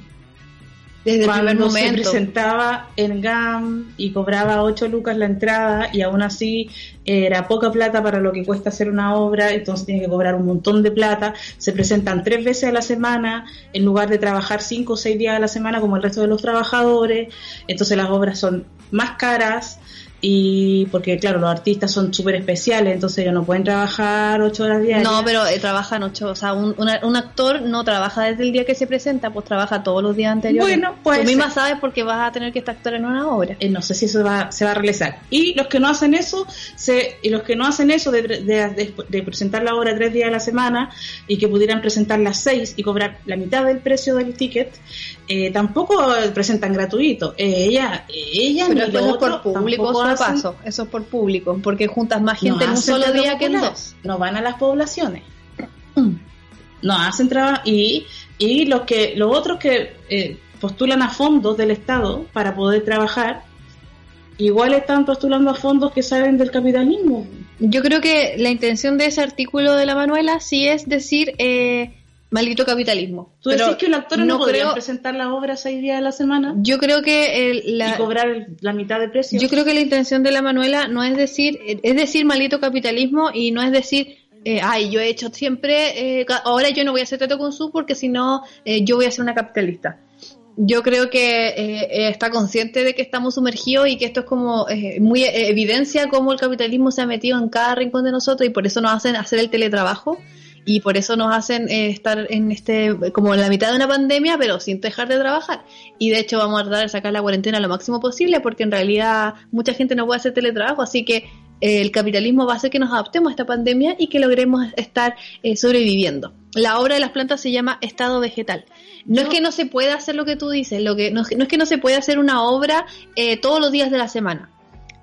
Desde Cuando el primer momento. se presentaba en GAM y cobraba 8 lucas la entrada y aún así era poca plata para lo que cuesta hacer una obra, entonces tiene que cobrar un montón de plata. Se presentan tres veces a la semana en lugar de trabajar cinco o seis días a la semana como el resto de los trabajadores. Entonces las obras son más caras y porque claro, los artistas son súper especiales, entonces ellos no pueden trabajar ocho horas diarias. No, pero eh, trabajan ocho, o sea, un, un, actor no trabaja desde el día que se presenta, pues trabaja todos los días anteriores. Bueno, pues... Tú misma sabes porque vas a tener que estar actor en una obra. Eh, no sé si eso va, se va a realizar. Y los que no hacen eso, se, y los que no hacen eso de, de, de, presentar la obra tres días a la semana y que pudieran presentar las seis y cobrar la mitad del precio del ticket, eh, tampoco presentan gratuito. Eh, ella, ella pero ni lo por público paso, eso es por público, porque juntas más gente en un solo día que en dos. No van a las poblaciones. No hacen trabajo y, y los que los otros que eh, postulan a fondos del Estado para poder trabajar, igual están postulando a fondos que salen del capitalismo. Yo creo que la intención de ese artículo de la Manuela sí es decir eh, maldito capitalismo. ¿Tú decís que los actores no, podrían presentar la obra seis días a la semana? Yo creo que... la, y cobrar la mitad de precio. Yo creo que la intención de la Manuela no es decir, es decir maldito capitalismo y no es decir... Eh, ay, yo he hecho siempre, eh, ahora yo no voy a hacer trato con su porque si no, eh, yo voy a ser una capitalista yo creo que eh, está consciente de que estamos sumergidos y que esto es como eh, muy evidencia cómo el capitalismo se ha metido en cada rincón de nosotros y por eso nos hacen hacer el teletrabajo y por eso nos hacen eh, estar en este como en la mitad de una pandemia pero sin dejar de trabajar. Y de hecho vamos a tratar de sacar la cuarentena lo máximo posible porque en realidad mucha gente no puede hacer teletrabajo así que eh, el capitalismo va a hacer que nos adaptemos a esta pandemia y que logremos estar eh, sobreviviendo. La obra de las plantas se llama estado vegetal. No es que no se pueda hacer lo que tú dices lo que no, no es que no se pueda hacer una obra todos los días de la semana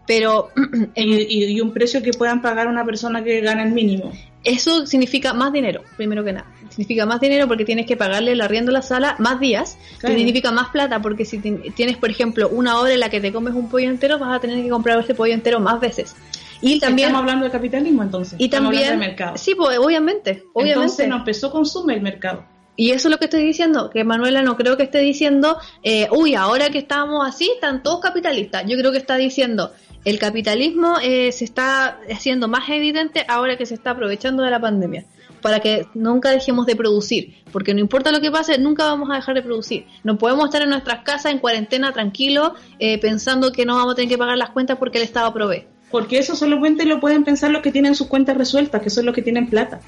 pero y, un precio que puedan pagar una persona que gana el mínimo. Eso significa más dinero, primero que nada. Significa más dinero porque tienes que pagarle el arriendo a la sala más días. Significa más plata porque si tienes, por ejemplo, una hora en la que te comes un pollo entero, vas a tener que comprar ese pollo entero más veces. Y también estamos hablando de capitalismo entonces. Y también mercado. Sí, pues obviamente, obviamente. Entonces nos empezó consume el mercado. Y eso es lo que estoy diciendo, que Manuela no creo que esté diciendo, eh, uy, ahora que estamos así, están todos capitalistas. Yo creo que está diciendo, el capitalismo eh, se está haciendo más evidente ahora que se está aprovechando de la pandemia para que nunca dejemos de producir, porque no importa lo que pase, nunca vamos a dejar de producir. No podemos estar en nuestras casas en cuarentena tranquilos eh, pensando que no vamos a tener que pagar las cuentas porque el Estado provee. Porque eso solamente lo pueden pensar los que tienen sus cuentas resueltas, que son los que tienen plata.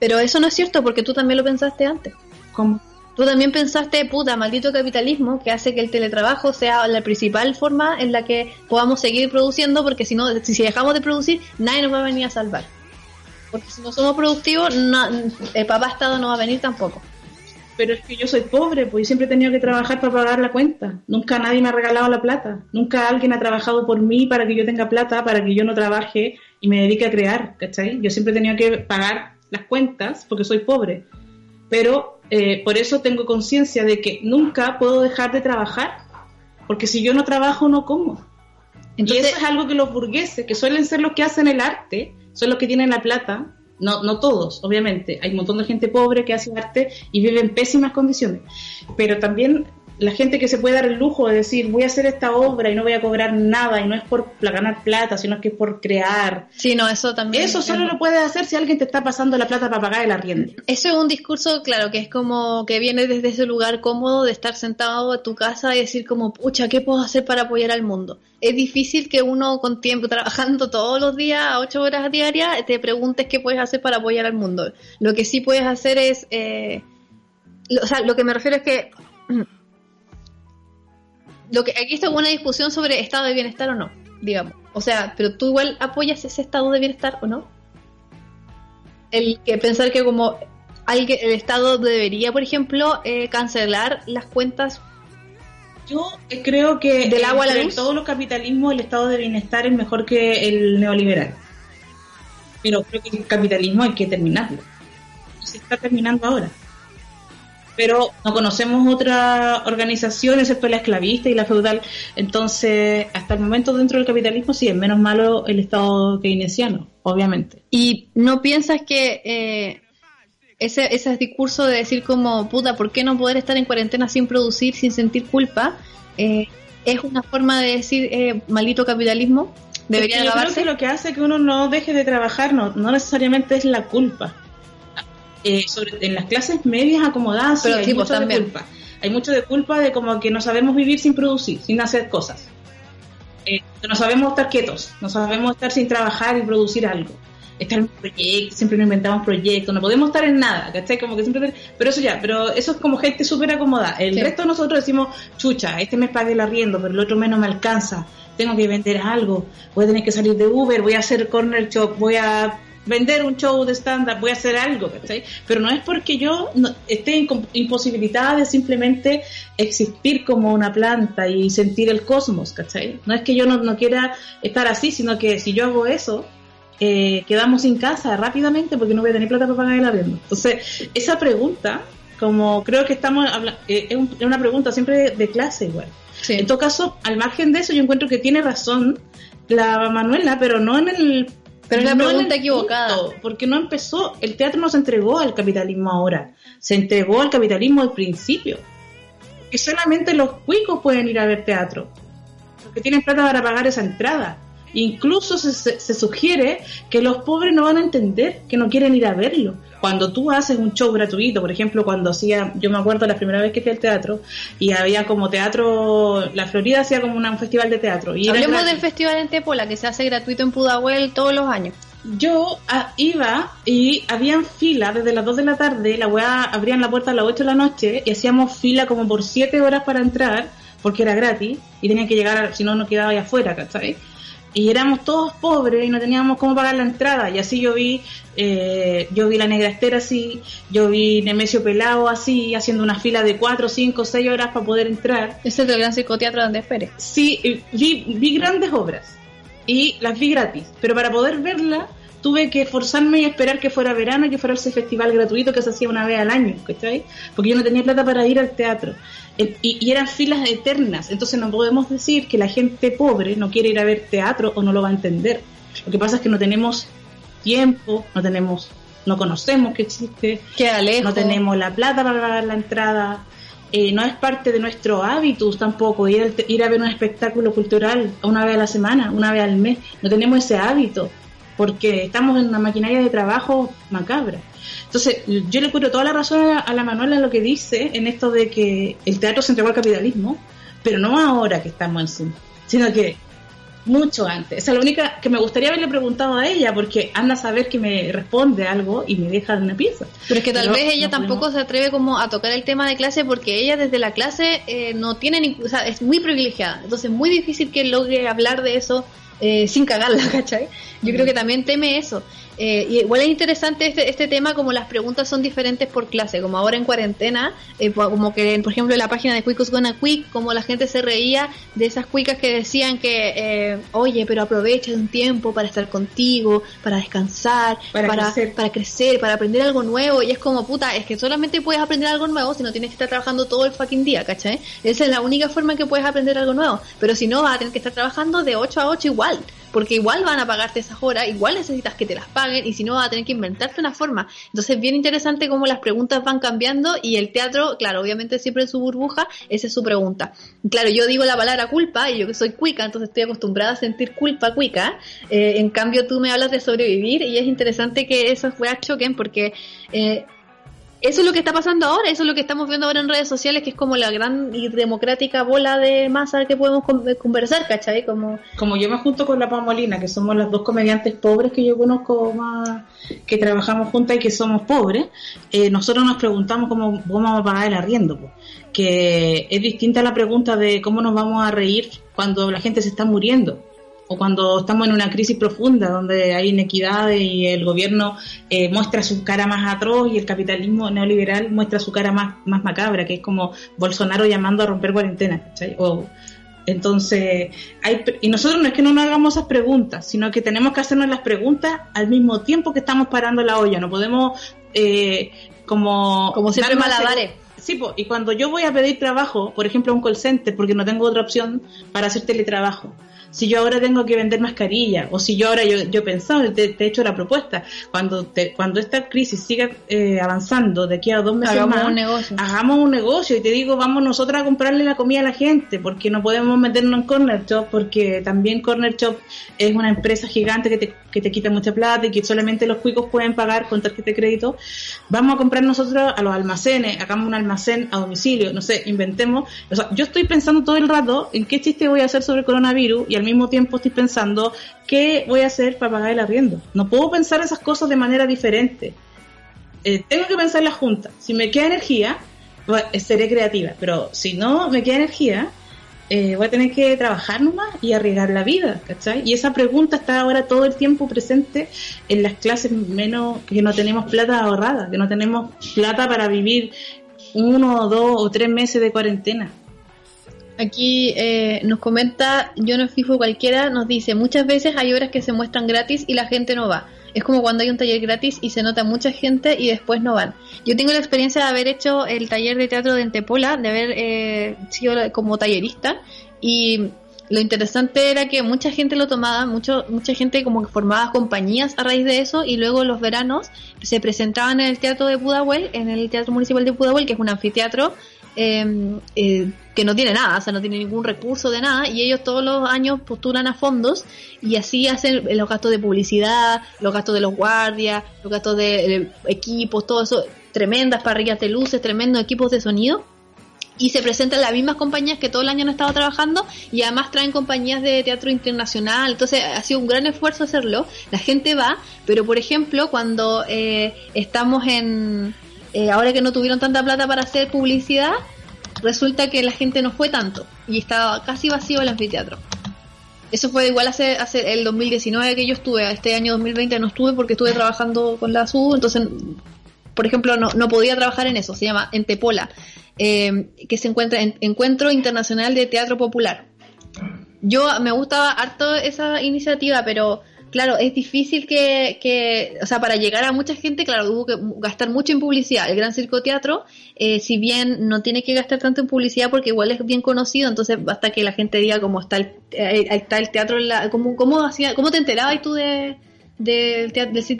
Pero eso no es cierto porque tú también lo pensaste antes. ¿Cómo? Tú también pensaste, puta, maldito capitalismo, que hace que el teletrabajo sea la principal forma en la que podamos seguir produciendo, porque si no, si dejamos de producir, nadie nos va a venir a salvar. Porque si no somos productivos, el papá Estado no va a venir tampoco. Pero es que yo soy pobre, pues siempre he tenido que trabajar para pagar la cuenta. Nunca nadie me ha regalado la plata. Nunca alguien ha trabajado por mí para que yo tenga plata, para que yo no trabaje y me dedique a crear, ¿cachai? Yo siempre he tenido que pagar las cuentas porque soy pobre. Pero eh, por eso tengo conciencia de que nunca puedo dejar de trabajar, porque si yo no trabajo no como. Entonces, y eso es algo que los burgueses, que suelen ser los que hacen el arte, son los que tienen la plata, no, no todos, obviamente, hay un montón de gente pobre que hace arte y vive en pésimas condiciones, pero también la gente que se puede dar el lujo de decir voy a hacer esta obra y no voy a cobrar nada y no es por ganar plata, sino que es por crear. Sí, no, eso también. Eso solo lo puedes hacer si alguien te está pasando la plata para pagar el arriendo. Eso es un discurso, claro, que es como que viene desde ese lugar cómodo de estar sentado en tu casa y decir como, pucha, ¿qué puedo hacer para apoyar al mundo? Es difícil que uno con tiempo, trabajando todos los días a ocho horas diarias, te preguntes qué puedes hacer para apoyar al mundo. Lo que sí puedes hacer es... Eh, o sea, lo que me refiero es que lo que aquí está una discusión sobre estado de bienestar o no, digamos. O sea, pero tú igual apoyas ese estado de bienestar o no? El que pensar que como alguien, el Estado debería, por ejemplo, eh, cancelar las cuentas. Yo creo que del agua a la luz. todos los capitalismos el estado de bienestar es mejor que el neoliberal. Pero creo que el capitalismo hay que terminarlo. Se está terminando ahora pero no conocemos otra organización excepto la esclavista y la feudal. Entonces, hasta el momento dentro del capitalismo sí es menos malo el Estado keynesiano, obviamente. ¿Y no piensas que eh, ese, ese discurso de decir como, puta, ¿por qué no poder estar en cuarentena sin producir, sin sentir culpa? Eh, es una forma de decir, eh, maldito capitalismo. Debería es creo que lo que hace que uno no deje de trabajar no, no necesariamente es la culpa eh, sobre, en las clases medias acomodadas Pero hay mucho de culpa. Hay mucho de culpa de como que no sabemos vivir sin producir, sin hacer cosas. Eh, no sabemos estar quietos, no sabemos estar sin trabajar y producir algo. Estar en proyectos, siempre nos inventamos proyectos, no podemos estar en nada, ¿cachai? Como que siempre... Pero eso ya, pero eso es como gente súper acomodada. El resto de nosotros decimos, chucha, este mes pague el arriendo, pero el otro mes no me alcanza, tengo que vender algo, voy a tener que salir de Uber, voy a hacer corner shop, voy a vender un show de stand-up, voy a hacer algo, ¿cachai? Pero no es porque yo esté imposibilitada de simplemente existir como una planta y sentir el cosmos, ¿cachai? No es que yo no, quiera estar así, sino que si yo hago eso, eh, quedamos sin casa rápidamente porque no voy a tener plata para pagar el arriendo. Entonces, esa pregunta, como creo que estamos eh, es, una pregunta siempre de, clase igual. En todo caso, al margen de eso, yo encuentro que tiene razón la Manuela, pero no en el pero es la pregunta equivocada. porque no empezó, el teatro no se entregó al capitalismo ahora, se entregó al capitalismo al principio. Que solamente los cuicos pueden ir a ver teatro, porque tienen plata para pagar esa entrada. Incluso se, se, sugiere que los pobres no van a entender, que no quieren ir a verlo. Cuando tú haces un show gratuito, por ejemplo, cuando hacía, yo me acuerdo la primera vez que fui al teatro, y había como teatro, la Florida hacía como un festival de teatro. Y Hablemos del festival en Tepola, que se hace gratuito en Pudahuel todos los años. Yo ah, iba y habían fila desde las 2 de la tarde, la weá abrían la puerta a las 8 de la noche y hacíamos fila como por 7 horas para entrar, porque era gratis, y tenía que llegar, si no, no quedaba ahí afuera, ¿cachai? Y éramos todos pobres y no teníamos cómo pagar la entrada y así yo vi eh, yo vi la negra estera así yo vi Nemesio Pelado así haciendo una fila de cuatro, cinco, seis horas para poder entrar ese es el gran psicoteatro donde espere sí vi, vi grandes obras y las vi gratis pero para poder verla tuve que forzarme y esperar que fuera verano y que fuera ese festival gratuito que se hacía una vez al año, ¿cachai? Porque yo no tenía plata para ir al teatro. Y, eran filas eternas, entonces no podemos decir que la gente pobre no quiere ir a ver teatro o no lo va a entender. Lo que pasa es que no tenemos tiempo, no tenemos, no conocemos que existe, no tenemos la plata para pagar la entrada, eh, no es parte de nuestro hábitus tampoco ir, ir a ver un espectáculo cultural una vez a la semana, una vez al mes, no tenemos ese hábito porque estamos en una maquinaria de trabajo macabra. Entonces, yo le encuentro toda la razón a la Manuela en lo que dice, en esto de que el teatro se entregó al capitalismo, pero no ahora que estamos en Zoom, sino que mucho antes. Esa es la única que me gustaría haberle preguntado a ella, porque anda a saber que me responde algo y me deja una pieza. Pero es que tal vez ella tampoco se atreve como a tocar el tema de clase, porque ella desde la clase eh, no tiene, ni, o sea, es muy privilegiada. Entonces es muy difícil que logre hablar de eso eh, sin cagarla, ¿cachai? Yo creo que también teme eso. Eh, y igual es interesante este, este tema como las preguntas son diferentes por clase, como ahora en cuarentena, eh, como que por ejemplo en la página de Quick Gonna Quick, como la gente se reía de esas cuicas que decían que, eh, oye, pero aprovecha un tiempo para estar contigo, para descansar, para, crecer. para crecer, para aprender algo nuevo, y es como, puta, es que solamente puedes aprender algo nuevo si no tienes que estar trabajando todo el fucking día, ¿cachai? Esa es la única forma en que puedes aprender algo nuevo, pero si no vas a tener que estar trabajando de 8 a 8 igual porque igual van a pagarte esas horas, igual necesitas que te las paguen y si no vas a tener que inventarte una forma. Entonces, bien interesante cómo las preguntas van cambiando y el teatro, claro, obviamente siempre en su burbuja, esa es su pregunta. Claro, yo digo la palabra culpa y yo que soy cuica, entonces estoy acostumbrada a sentir culpa cuica. Eh, en cambio, tú me hablas de sobrevivir y es interesante que esos weas choquen porque eh, eso es lo que está pasando ahora, eso es lo que estamos viendo ahora en redes sociales, que es como la gran y democrática bola de masa que podemos conversar, ¿cachai? Como... como yo me junto con la Pamolina, que somos las dos comediantes pobres que yo conozco más, que trabajamos juntas y que somos pobres, eh, nosotros nos preguntamos cómo vamos a pagar el arriendo, que es distinta la pregunta de cómo nos vamos a reír cuando la gente se está muriendo o cuando estamos en una crisis profunda donde hay inequidad y el gobierno eh, muestra su cara más atroz y el capitalismo neoliberal muestra su cara más, más macabra, que es como Bolsonaro llamando a romper cuarentena. O, entonces, hay, y nosotros no es que no nos hagamos esas preguntas, sino que tenemos que hacernos las preguntas al mismo tiempo que estamos parando la olla. No podemos, eh, como. Como siempre, malabares. Sí, y cuando yo voy a pedir trabajo, por ejemplo, a un call center, porque no tengo otra opción para hacer teletrabajo, si yo ahora tengo que vender mascarillas o si yo ahora yo, yo he pensado, te, he hecho la propuesta, cuando te, cuando esta crisis siga eh, avanzando de aquí a dos meses hagamos más, un negocio. hagamos un negocio y te digo, vamos nosotras a comprarle la comida a la gente porque no podemos meternos en Corner Shop porque también Corner Shop es una empresa gigante que te, que te quita mucha plata y que solamente los cuicos pueden pagar con tarjeta de crédito. Vamos a comprar nosotros a los almacenes, hagamos un almacén a domicilio, no sé, inventemos. O sea, yo estoy pensando todo el rato en qué chiste voy a hacer sobre el coronavirus y al mismo tiempo estoy pensando qué voy a hacer para pagar el arriendo. No puedo pensar esas cosas de manera diferente. Eh, tengo que pensar la junta. Si me queda energía, pues, seré creativa, pero si no me queda energía, eh, voy a tener que trabajar nomás y arriesgar la vida, ¿cachai? Y esa pregunta está ahora todo el tiempo presente en las clases menos que no tenemos plata ahorrada, que no tenemos plata para vivir uno, dos o tres meses de cuarentena. Aquí eh, nos comenta, yo no fijo cualquiera, nos dice, muchas veces hay horas que se muestran gratis y la gente no va. Es como cuando hay un taller gratis y se nota mucha gente y después no van. Yo tengo la experiencia de haber hecho el taller de teatro de Entepola, de haber eh, sido como tallerista y lo interesante era que mucha gente lo tomaba, mucho, mucha gente como que formaba compañías a raíz de eso y luego los veranos se presentaban en el teatro de Pudahuel, en el Teatro Municipal de Pudahuel, que es un anfiteatro Em, eh, que no tiene nada, o sea, no tiene ningún recurso de nada, y ellos todos los años postulan a fondos y así hacen los gastos de publicidad, los gastos de los guardias, los gastos de, equipos, todo eso, tremendas parrillas de luces, tremendos equipos de sonido. Y se presentan las mismas compañías que todo el año han estado trabajando y además traen compañías de teatro internacional. Entonces ha sido un gran esfuerzo hacerlo. La gente va, pero por ejemplo, cuando eh, estamos en, eh, ahora que no tuvieron tanta plata para hacer publicidad, resulta que la gente no fue tanto y estaba casi vacío el anfiteatro. Eso fue igual hace, hace el 2019 que yo estuve, este año 2020 no estuve porque estuve trabajando con la SU, entonces, por ejemplo, no, podía trabajar en eso, se llama Entepola, eh, que se encuentra en Encuentro Internacional de Teatro Popular. Yo me gustaba harto esa iniciativa, pero claro, es difícil que, que, o sea, para llegar a mucha gente, claro, hubo que gastar mucho en publicidad. El Gran Circo Teatro, eh, si bien no tiene que gastar tanto en publicidad porque igual es bien conocido, entonces basta que la gente diga cómo está el, eh, está el teatro, la, cómo, cómo, hacía, cómo te enterabas tú de, del,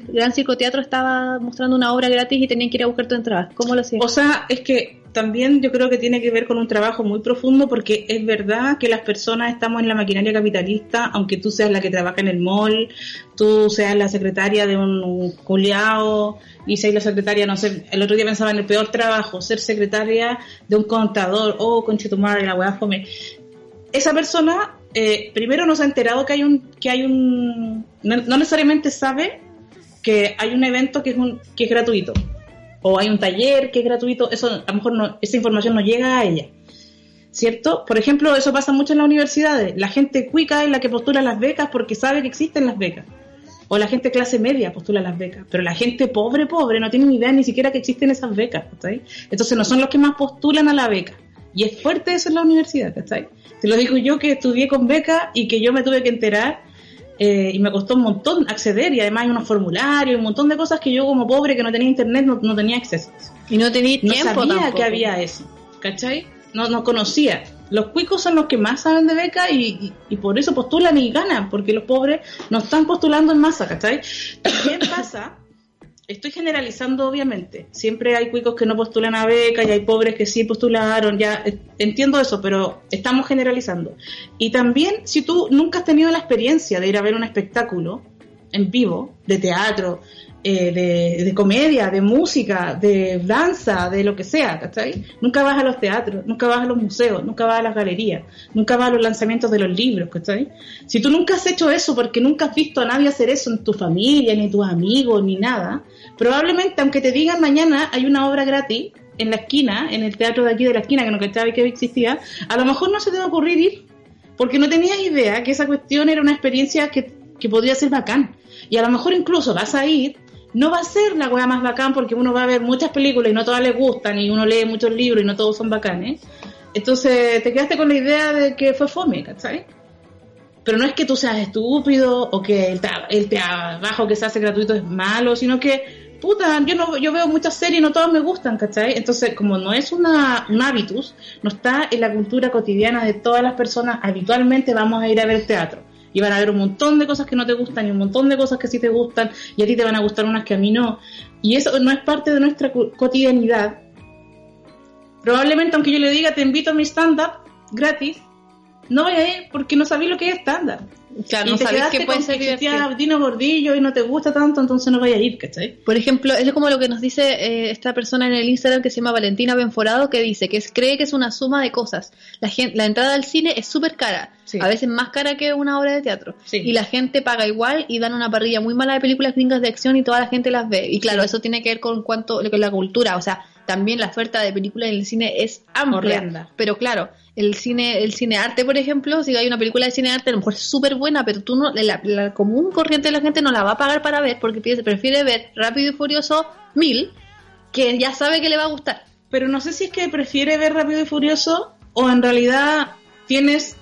Gran Circo Teatro estaba mostrando una obra gratis y tenían que ir a buscar tu entrada. ¿Cómo lo hacías? O sea, es que también yo creo que tiene que ver con un trabajo muy profundo porque es verdad que las personas estamos en la maquinaria capitalista, aunque tú seas la que trabaja en el mall, tú seas la secretaria de un culiao y seas la secretaria, no sé, el otro día pensaba en el peor trabajo, ser secretaria de un contador, oh, conchetumare, la weá fome. Esa persona eh, primero nos ha enterado que hay un, que hay un, no, necesariamente sabe que hay un evento que es un, que es gratuito o hay un taller que es gratuito, eso a lo mejor no, esa información no llega a ella. ¿Cierto? Por ejemplo, eso pasa mucho en las universidades. La gente cuica es la que postula las becas porque sabe que existen las becas. O la gente clase media postula las becas. Pero la gente pobre, pobre, no tiene ni idea ni siquiera que existen esas becas. Entonces no son los que más postulan a la beca. Y es fuerte eso en la universidad. Te lo digo yo que estudié con beca y que yo me tuve que enterar eh, y me costó un montón acceder y además hay unos formularios, un montón de cosas que yo como pobre que no tenía internet no, tenía acceso. Y no tenía tiempo No sabía que había eso, ¿cachai? No, no conocía. Los cuicos son los que más saben de beca y, y- y por eso postulan y ganan, porque los pobres no están postulando en masa, ¿cachai? También pasa, estoy generalizando obviamente, siempre hay cuicos que no postulan a beca y hay pobres que sí postularon, ya eh, entiendo eso, pero estamos generalizando. Y también si tú nunca has tenido la experiencia de ir a ver un espectáculo en vivo, de teatro, eh, de, de comedia, de música, de danza, de lo que sea, ¿cachai? Nunca vas a los teatros, nunca vas a los museos, nunca vas a las galerías, nunca vas a los lanzamientos de los libros, ¿cachai? Si tú nunca has hecho eso porque nunca has visto a nadie hacer eso en tu familia, ni tus amigos, ni nada, probablemente aunque te digan mañana hay una obra gratis en la esquina, en el teatro de aquí de la esquina, que no cachaba que existía, a lo mejor no se te va a ocurrir ir, porque no tenías idea que esa cuestión era una experiencia que, que podría ser bacán. Y a lo mejor incluso vas a ir, no va a ser la weá más bacán porque uno va a ver muchas películas y no todas les gustan, y uno lee muchos libros y no todos son bacanes. Entonces te quedaste con la idea de que fue fome, ¿cachai? Pero no es que tú seas estúpido o que el, el trabajo que se hace gratuito es malo, sino que, puta, yo no yo veo muchas series y no todas me gustan, ¿cachai? Entonces, como no es una, un hábitus, no está en la cultura cotidiana de todas las personas, habitualmente vamos a ir a ver teatro. Y van a ver un montón de cosas que no te gustan y un montón de cosas que sí te gustan y a ti te van a gustar unas que a mí no. Y eso no es parte de nuestra cotidianidad. Probablemente, aunque yo le diga, te invito a mi stand-up gratis, no vaya a ir porque no sabéis lo que es stand-up. Claro, y no te puede ser que. Dino Gordillo y no te gusta tanto, entonces no vaya a ir, ¿cachai? Por ejemplo, es como lo que nos dice eh, esta persona en el Instagram que se llama Valentina Benforado, que dice que es, cree que es una suma de cosas. La, gen- la entrada al cine es súper cara, Sí. a veces más cara que una obra de teatro. Sí. Y la gente paga igual y dan una parrilla muy mala de películas gringas de acción y toda la gente las ve. Y claro, Sí. eso tiene que ver con cuánto con la cultura, o sea, también la oferta de películas en el cine es amplia. Horrenda. Pero claro, el cine el cine arte, por ejemplo, si hay una película de cine arte, a lo mejor es súper buena, pero tú no la, común corriente de la gente no la va a pagar para ver porque prefiere ver Rápido y Furioso 1000 que ya sabe que le va a gustar. Pero no sé si es que prefiere ver Rápido y Furioso o en realidad tienes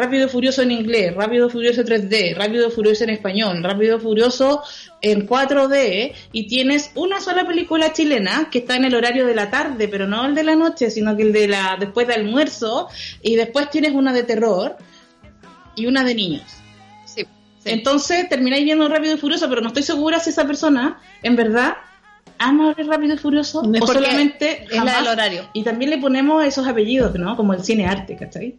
Rápido y Furioso en inglés, Rápido y Furioso 3D, Rápido y Furioso en español, Rápido y Furioso en 4D y tienes una sola película chilena que está en el horario de la tarde, pero no el de la noche, sino que el de la después de almuerzo y después tienes una de terror y una de niños. Sí. Entonces termináis viendo Rápido y Furioso, pero no estoy segura si esa persona en verdad ama ver Rápido y Furioso No o solamente es la del horario. Y también le ponemos esos apellidos, ¿no? Como el cine arte, ¿cachai?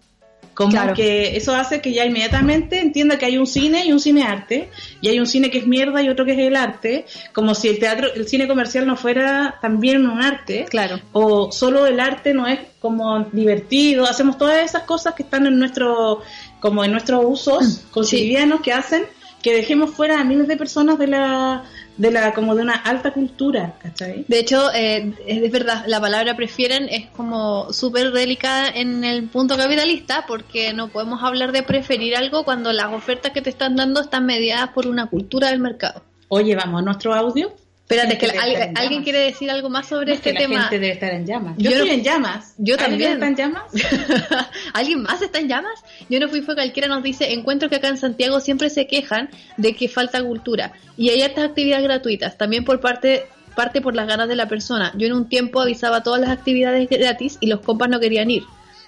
Como Claro. que eso hace que ya inmediatamente entienda que hay un cine y un cine arte, y hay un cine que es mierda y otro que es el arte, como si el teatro, el cine comercial no fuera también un arte, Claro. o solo el arte no es como divertido, hacemos todas esas cosas que están en nuestro, como en nuestros usos cotidianos que hacen que dejemos fuera a miles de personas de la, de la, como de una alta cultura, ¿cachai? De hecho, eh, es es verdad, la palabra prefieren es como súper delicada en el punto capitalista porque no podemos hablar de preferir algo cuando las ofertas que te están dando están mediadas por una cultura del mercado. Oye, vamos a nuestro audio. Espérate, La que al- alguien quiere decir algo más sobre que este la tema. gente debe estar en llamas. Yo Yo, estoy no- en llamas. yo ¿Alguien también. está en llamas? ¿Alguien más está en llamas? Yo no fui, fue cualquiera nos dice, encuentro que acá en Santiago siempre se quejan de que falta cultura y hay estas actividades gratuitas, también por parte parte por las ganas de la persona. Yo en un tiempo avisaba todas las actividades gratis y los compas no querían ir.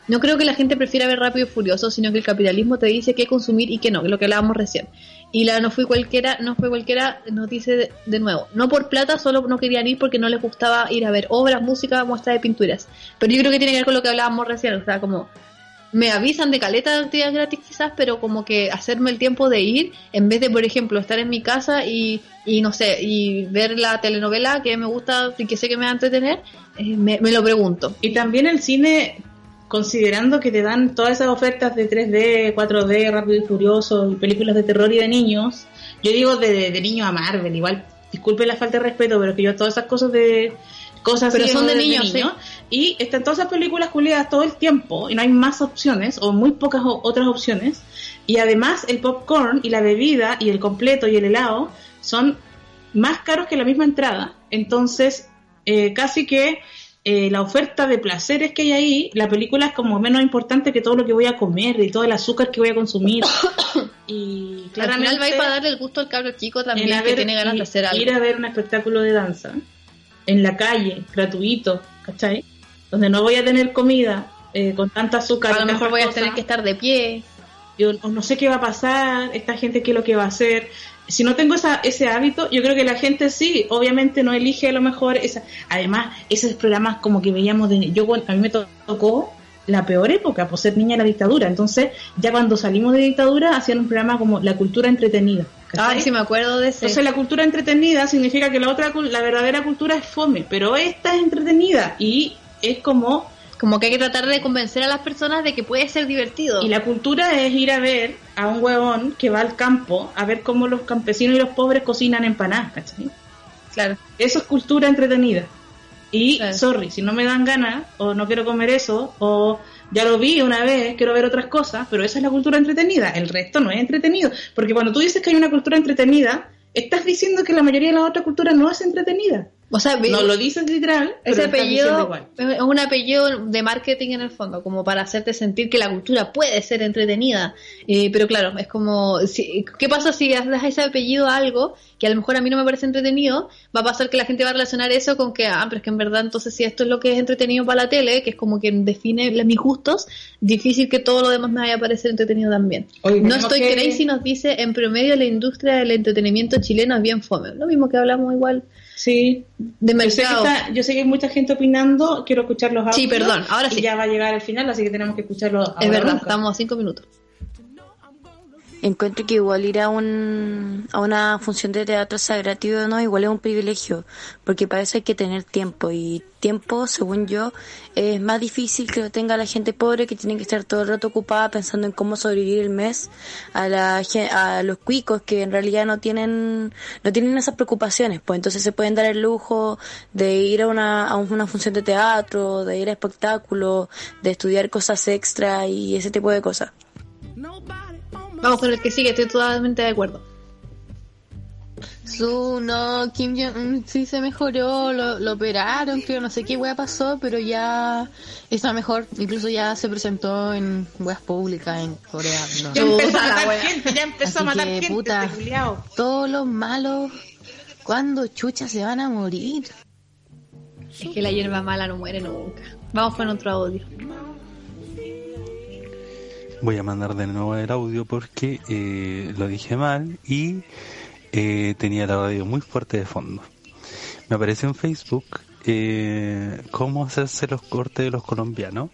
No creo que la gente prefiera ver Rápido y Furioso, sino que el capitalismo te dice qué consumir y qué no, lo que hablábamos recién. Y la no fui cualquiera, no fue cualquiera, nos dice de, de nuevo, no por plata, solo no querían ir porque no les gustaba ir a ver obras, música, muestras de pinturas. Pero yo creo que tiene que ver con lo que hablábamos recién, o sea, como me avisan de caleta de actividades gratis quizás, pero como que hacerme el tiempo de ir, en vez de, por ejemplo, estar en mi casa y, y no sé, y ver la telenovela que me gusta y que sé que me va a entretener, eh, me, me lo pregunto. Y también el cine, considerando que te dan todas esas ofertas de 3D, 4D, Rápido y Furioso, y películas de terror y de niños, yo digo de, de niño a Marvel, igual, disculpe la falta de respeto, pero que yo todas esas cosas de cosas Pero así son de niños, niño, y están todas esas películas culiadas todo el tiempo y no hay más opciones o muy pocas otras opciones. Y además el popcorn y la bebida y el completo y el helado son más caros que la misma entrada. Entonces eh, casi que eh, la oferta de placeres que hay ahí la película es como menos importante que todo lo que voy a comer y todo el azúcar que voy a consumir y Al claramente final va a ir para darle el gusto al cabro chico también que tiene ganas de hacer algo. Ir a ver un espectáculo de danza en la calle, gratuito, ¿cachai? Donde no voy a tener comida eh, con tanta azúcar. A lo mejor voy a tener que estar de pie. yo no sé qué va a pasar, esta gente qué es lo que va a hacer. Si no tengo esa, ese hábito, yo creo que la gente sí, obviamente no elige a lo mejor esa. Además, esos programas como que veíamos de. Yo, a mí me to- tocó la peor época, por ser niña de la dictadura. Entonces, ya cuando salimos de dictadura, hacían un programa como La Cultura Entretenida. ¿cachai? Ay, sí me acuerdo de ese. Entonces la cultura entretenida significa que la otra la verdadera cultura es fome, pero esta es entretenida y es como Como que hay que tratar de convencer a las personas de que puede ser divertido. y la cultura es ir a ver a un huevón que va al campo a ver cómo los campesinos y los pobres cocinan empanadas, ¿cachai? Claro. Eso es cultura entretenida. Y, Claro. sorry, si no me dan ganas, o no quiero comer eso, o ya lo vi una vez, quiero ver otras cosas, pero esa es la cultura entretenida. El resto no es entretenido. Porque cuando tú dices que hay una cultura entretenida, estás diciendo que la mayoría de la otra cultura no es entretenida. O sea, No lo dices literal, ese apellido igual. es un apellido de marketing en el fondo, como para hacerte sentir que la cultura puede ser entretenida. Eh, pero claro, es como, si- ¿qué pasa si das ese apellido a algo que a lo mejor a mí no me parece entretenido? Va a pasar que la gente va a relacionar eso con que, ah, pero es que en verdad entonces si esto es lo que es entretenido para la tele, que es como que define mis gustos, difícil que todo lo demás me vaya a parecer entretenido también. No estoy que- crazy nos dice, en promedio la industria del entretenimiento chileno es bien fome. Lo mismo que hablamos igual Sí. de Yo sé, que mercado. está- yo sé que hay mucha gente opinando, quiero escuchar los audios. Sí, perdón, ahora y sí. ya va a llegar el final, así que tenemos que escucharlo ahora Es verdad, nunca. estamos a cinco minutos. Encuentro que igual ir a, un, a una función de teatro sea gratuito no, igual es un privilegio, porque para eso hay que tener tiempo y tiempo, según yo, es más difícil que lo tenga la gente pobre que tiene que estar todo el rato ocupada pensando en cómo sobrevivir el mes, a la a los cuicos que en realidad no tienen no tienen esas preocupaciones, pues entonces se pueden dar el lujo de ir a una, a una función de teatro, de ir a espectáculos, de estudiar cosas extra y ese tipo de cosas. Vamos con el que sigue, estoy totalmente de acuerdo. Su, no, Kim Jong-un sí se mejoró, lo, lo operaron, creo, no sé qué wea pasó, pero ya está mejor. Incluso ya se presentó en weas públicas en Corea. no. Ya empezó Puta a matar gente, ya empezó a matar que, gente, puta. este. Todos los malos, cuando chucha se van a morir? Es que la hierba mala no muere nunca. Vamos con otro audio. Voy a mandar de nuevo el audio porque eh, lo dije mal y eh, tenía la radio muy fuerte de fondo. Me apareció en Facebook eh, cómo hacerse los cortes de los colombianos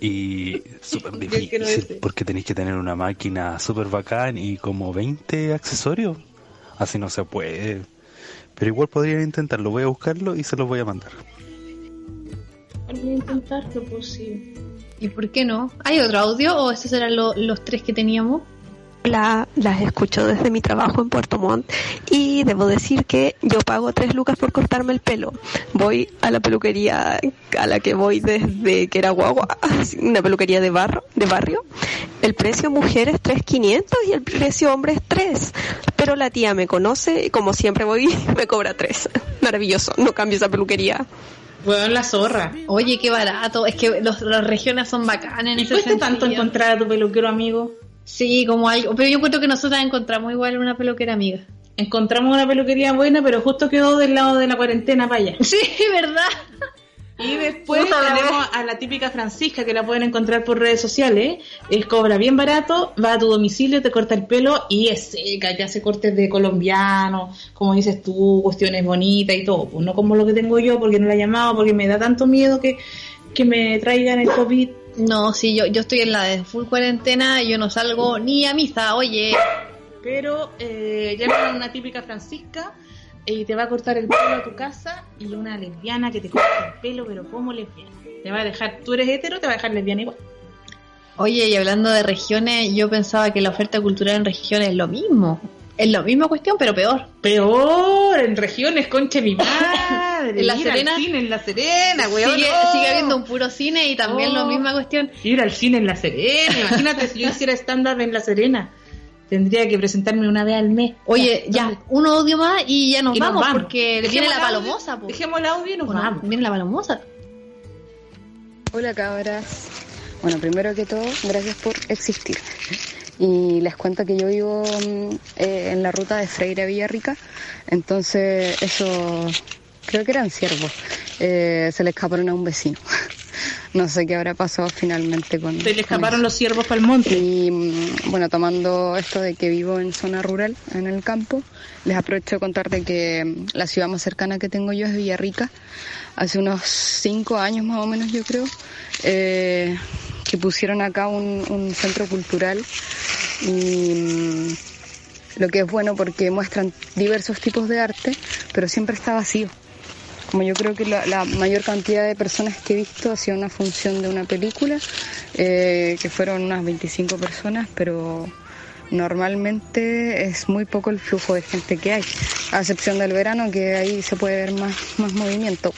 y súper difícil porque tenéis que tener una máquina súper bacán y como 20 accesorios. Así no se puede. Pero igual podrían intentarlo. Voy a buscarlo y se los voy a mandar. Voy a intentarlo, pues sí. ¿Y por qué no? ¿Hay otro audio o estos eran lo- los tres que teníamos? La, las escucho desde mi trabajo en Puerto Montt y debo decir que yo pago tres lucas por cortarme el pelo. Voy a la peluquería a la que voy desde que era guagua, una peluquería de barro, de barrio. El precio mujer es 3.500 y el precio hombre es 3. Pero la tía me conoce y como siempre voy me cobra 3. Maravilloso, no cambio esa peluquería. Weón, la zorra. Oye, qué barato. Es que los, las regiones son bacanas en ¿Y ese cuesta sentido. tanto encontrar a tu peluquero amigo? Sí, como algo. Pero yo encuentro que nosotras encontramos igual una peluquera amiga. Encontramos una peluquería buena, pero justo quedó del lado de la cuarentena para allá. Sí, ¿verdad? Y después tenemos a la típica Francisca que la pueden encontrar por redes sociales. Es cobra bien barato, va a tu domicilio, te corta el pelo y es seca, te hace cortes de colombiano, como dices tú, cuestiones bonitas y todo. Pues no como lo que tengo yo, porque no la he llamado, porque me da tanto miedo que, que me traigan el COVID. No, sí, yo, yo estoy en la de full cuarentena y yo no salgo ni a misa, oye. Pero eh, llaman a una típica Francisca y te va a cortar el pelo a tu casa y una lesbiana que te corta el pelo, pero como lesbiana. Te va a dejar, tú eres hetero, te va a dejar lesbiana igual. Oye, y hablando de regiones, yo pensaba que la oferta cultural en regiones es lo mismo. Es la misma cuestión, pero peor. Peor, en regiones, conche mi madre. En La ir al Serena. cine en La Serena, weón. sigue, no. sigue habiendo un puro cine y también No. la misma cuestión. Ir al cine en La Serena. Imagínate si yo hiciera stand-up en La Serena. Tendría que presentarme una vez al mes. Oye, ya, un audio más y ya nos, Y nos vamos, porque Dejemos viene la palomosa. po. Dejemos el audio y nos ¿O no? vamos. Viene la palomosa. Hola cabras. Bueno, primero que todo, gracias por existir. Y les cuento que yo vivo mm, eh, en la ruta de Freire a Villarrica, entonces eso creo que eran ciervos. Eh, se le escaparon a un vecino. No sé qué habrá pasado finalmente con... Se le escaparon los ciervos para el monte. Y mm, bueno, tomando esto de que vivo en zona rural, en el campo, les aprovecho de contar de que mm, la ciudad más cercana que tengo yo es Villarrica. Hace unos cinco años más o menos, yo creo, eh, que pusieron acá un, un centro cultural y mm, lo que es bueno porque muestran diversos tipos de arte, pero siempre está vacío. Como yo creo que la, mayor cantidad de personas que he visto ha sido una función de una película, eh, que fueron unas 25 personas, pero normalmente es muy poco el flujo de gente que hay, a excepción del verano, que ahí se puede ver más, más movimiento.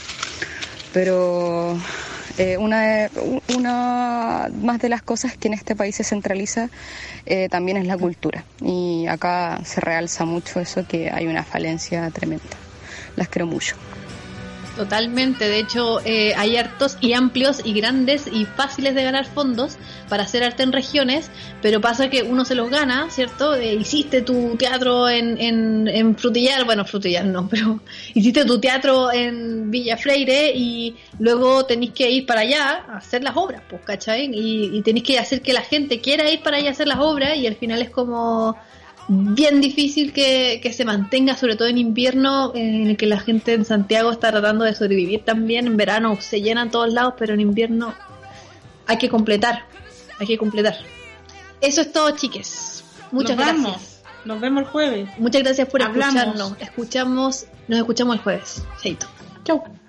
Pero eh, una, una más de las cosas que en este país se centraliza eh, también es la cultura. Y acá se realza mucho eso, que hay una falencia tremenda. Las quiero mucho. Totalmente, de hecho eh, hay hartos y amplios y grandes y fáciles de ganar fondos para hacer arte en regiones, pero pasa que uno se los gana, ¿cierto? Eh, hiciste tu teatro en, en, en Frutillar, bueno, Frutillar no, pero hiciste tu teatro en Villa Freire y luego tenéis que ir para allá a hacer las obras, pues, ¿cachai? Y, y tenéis que hacer que la gente quiera ir para allá a hacer las obras y al final es como bien difícil que, que se mantenga, sobre todo en invierno, en el que la gente en Santiago está tratando de sobrevivir también. En verano se llenan todos lados, pero en invierno hay que completar, hay que completar. Eso es todo, chiques. Muchas Nos gracias. vamos. Nos vemos el jueves. Muchas gracias por Hablamos. escucharnos. Escuchamos, nos escuchamos el jueves. Chaito. Chau.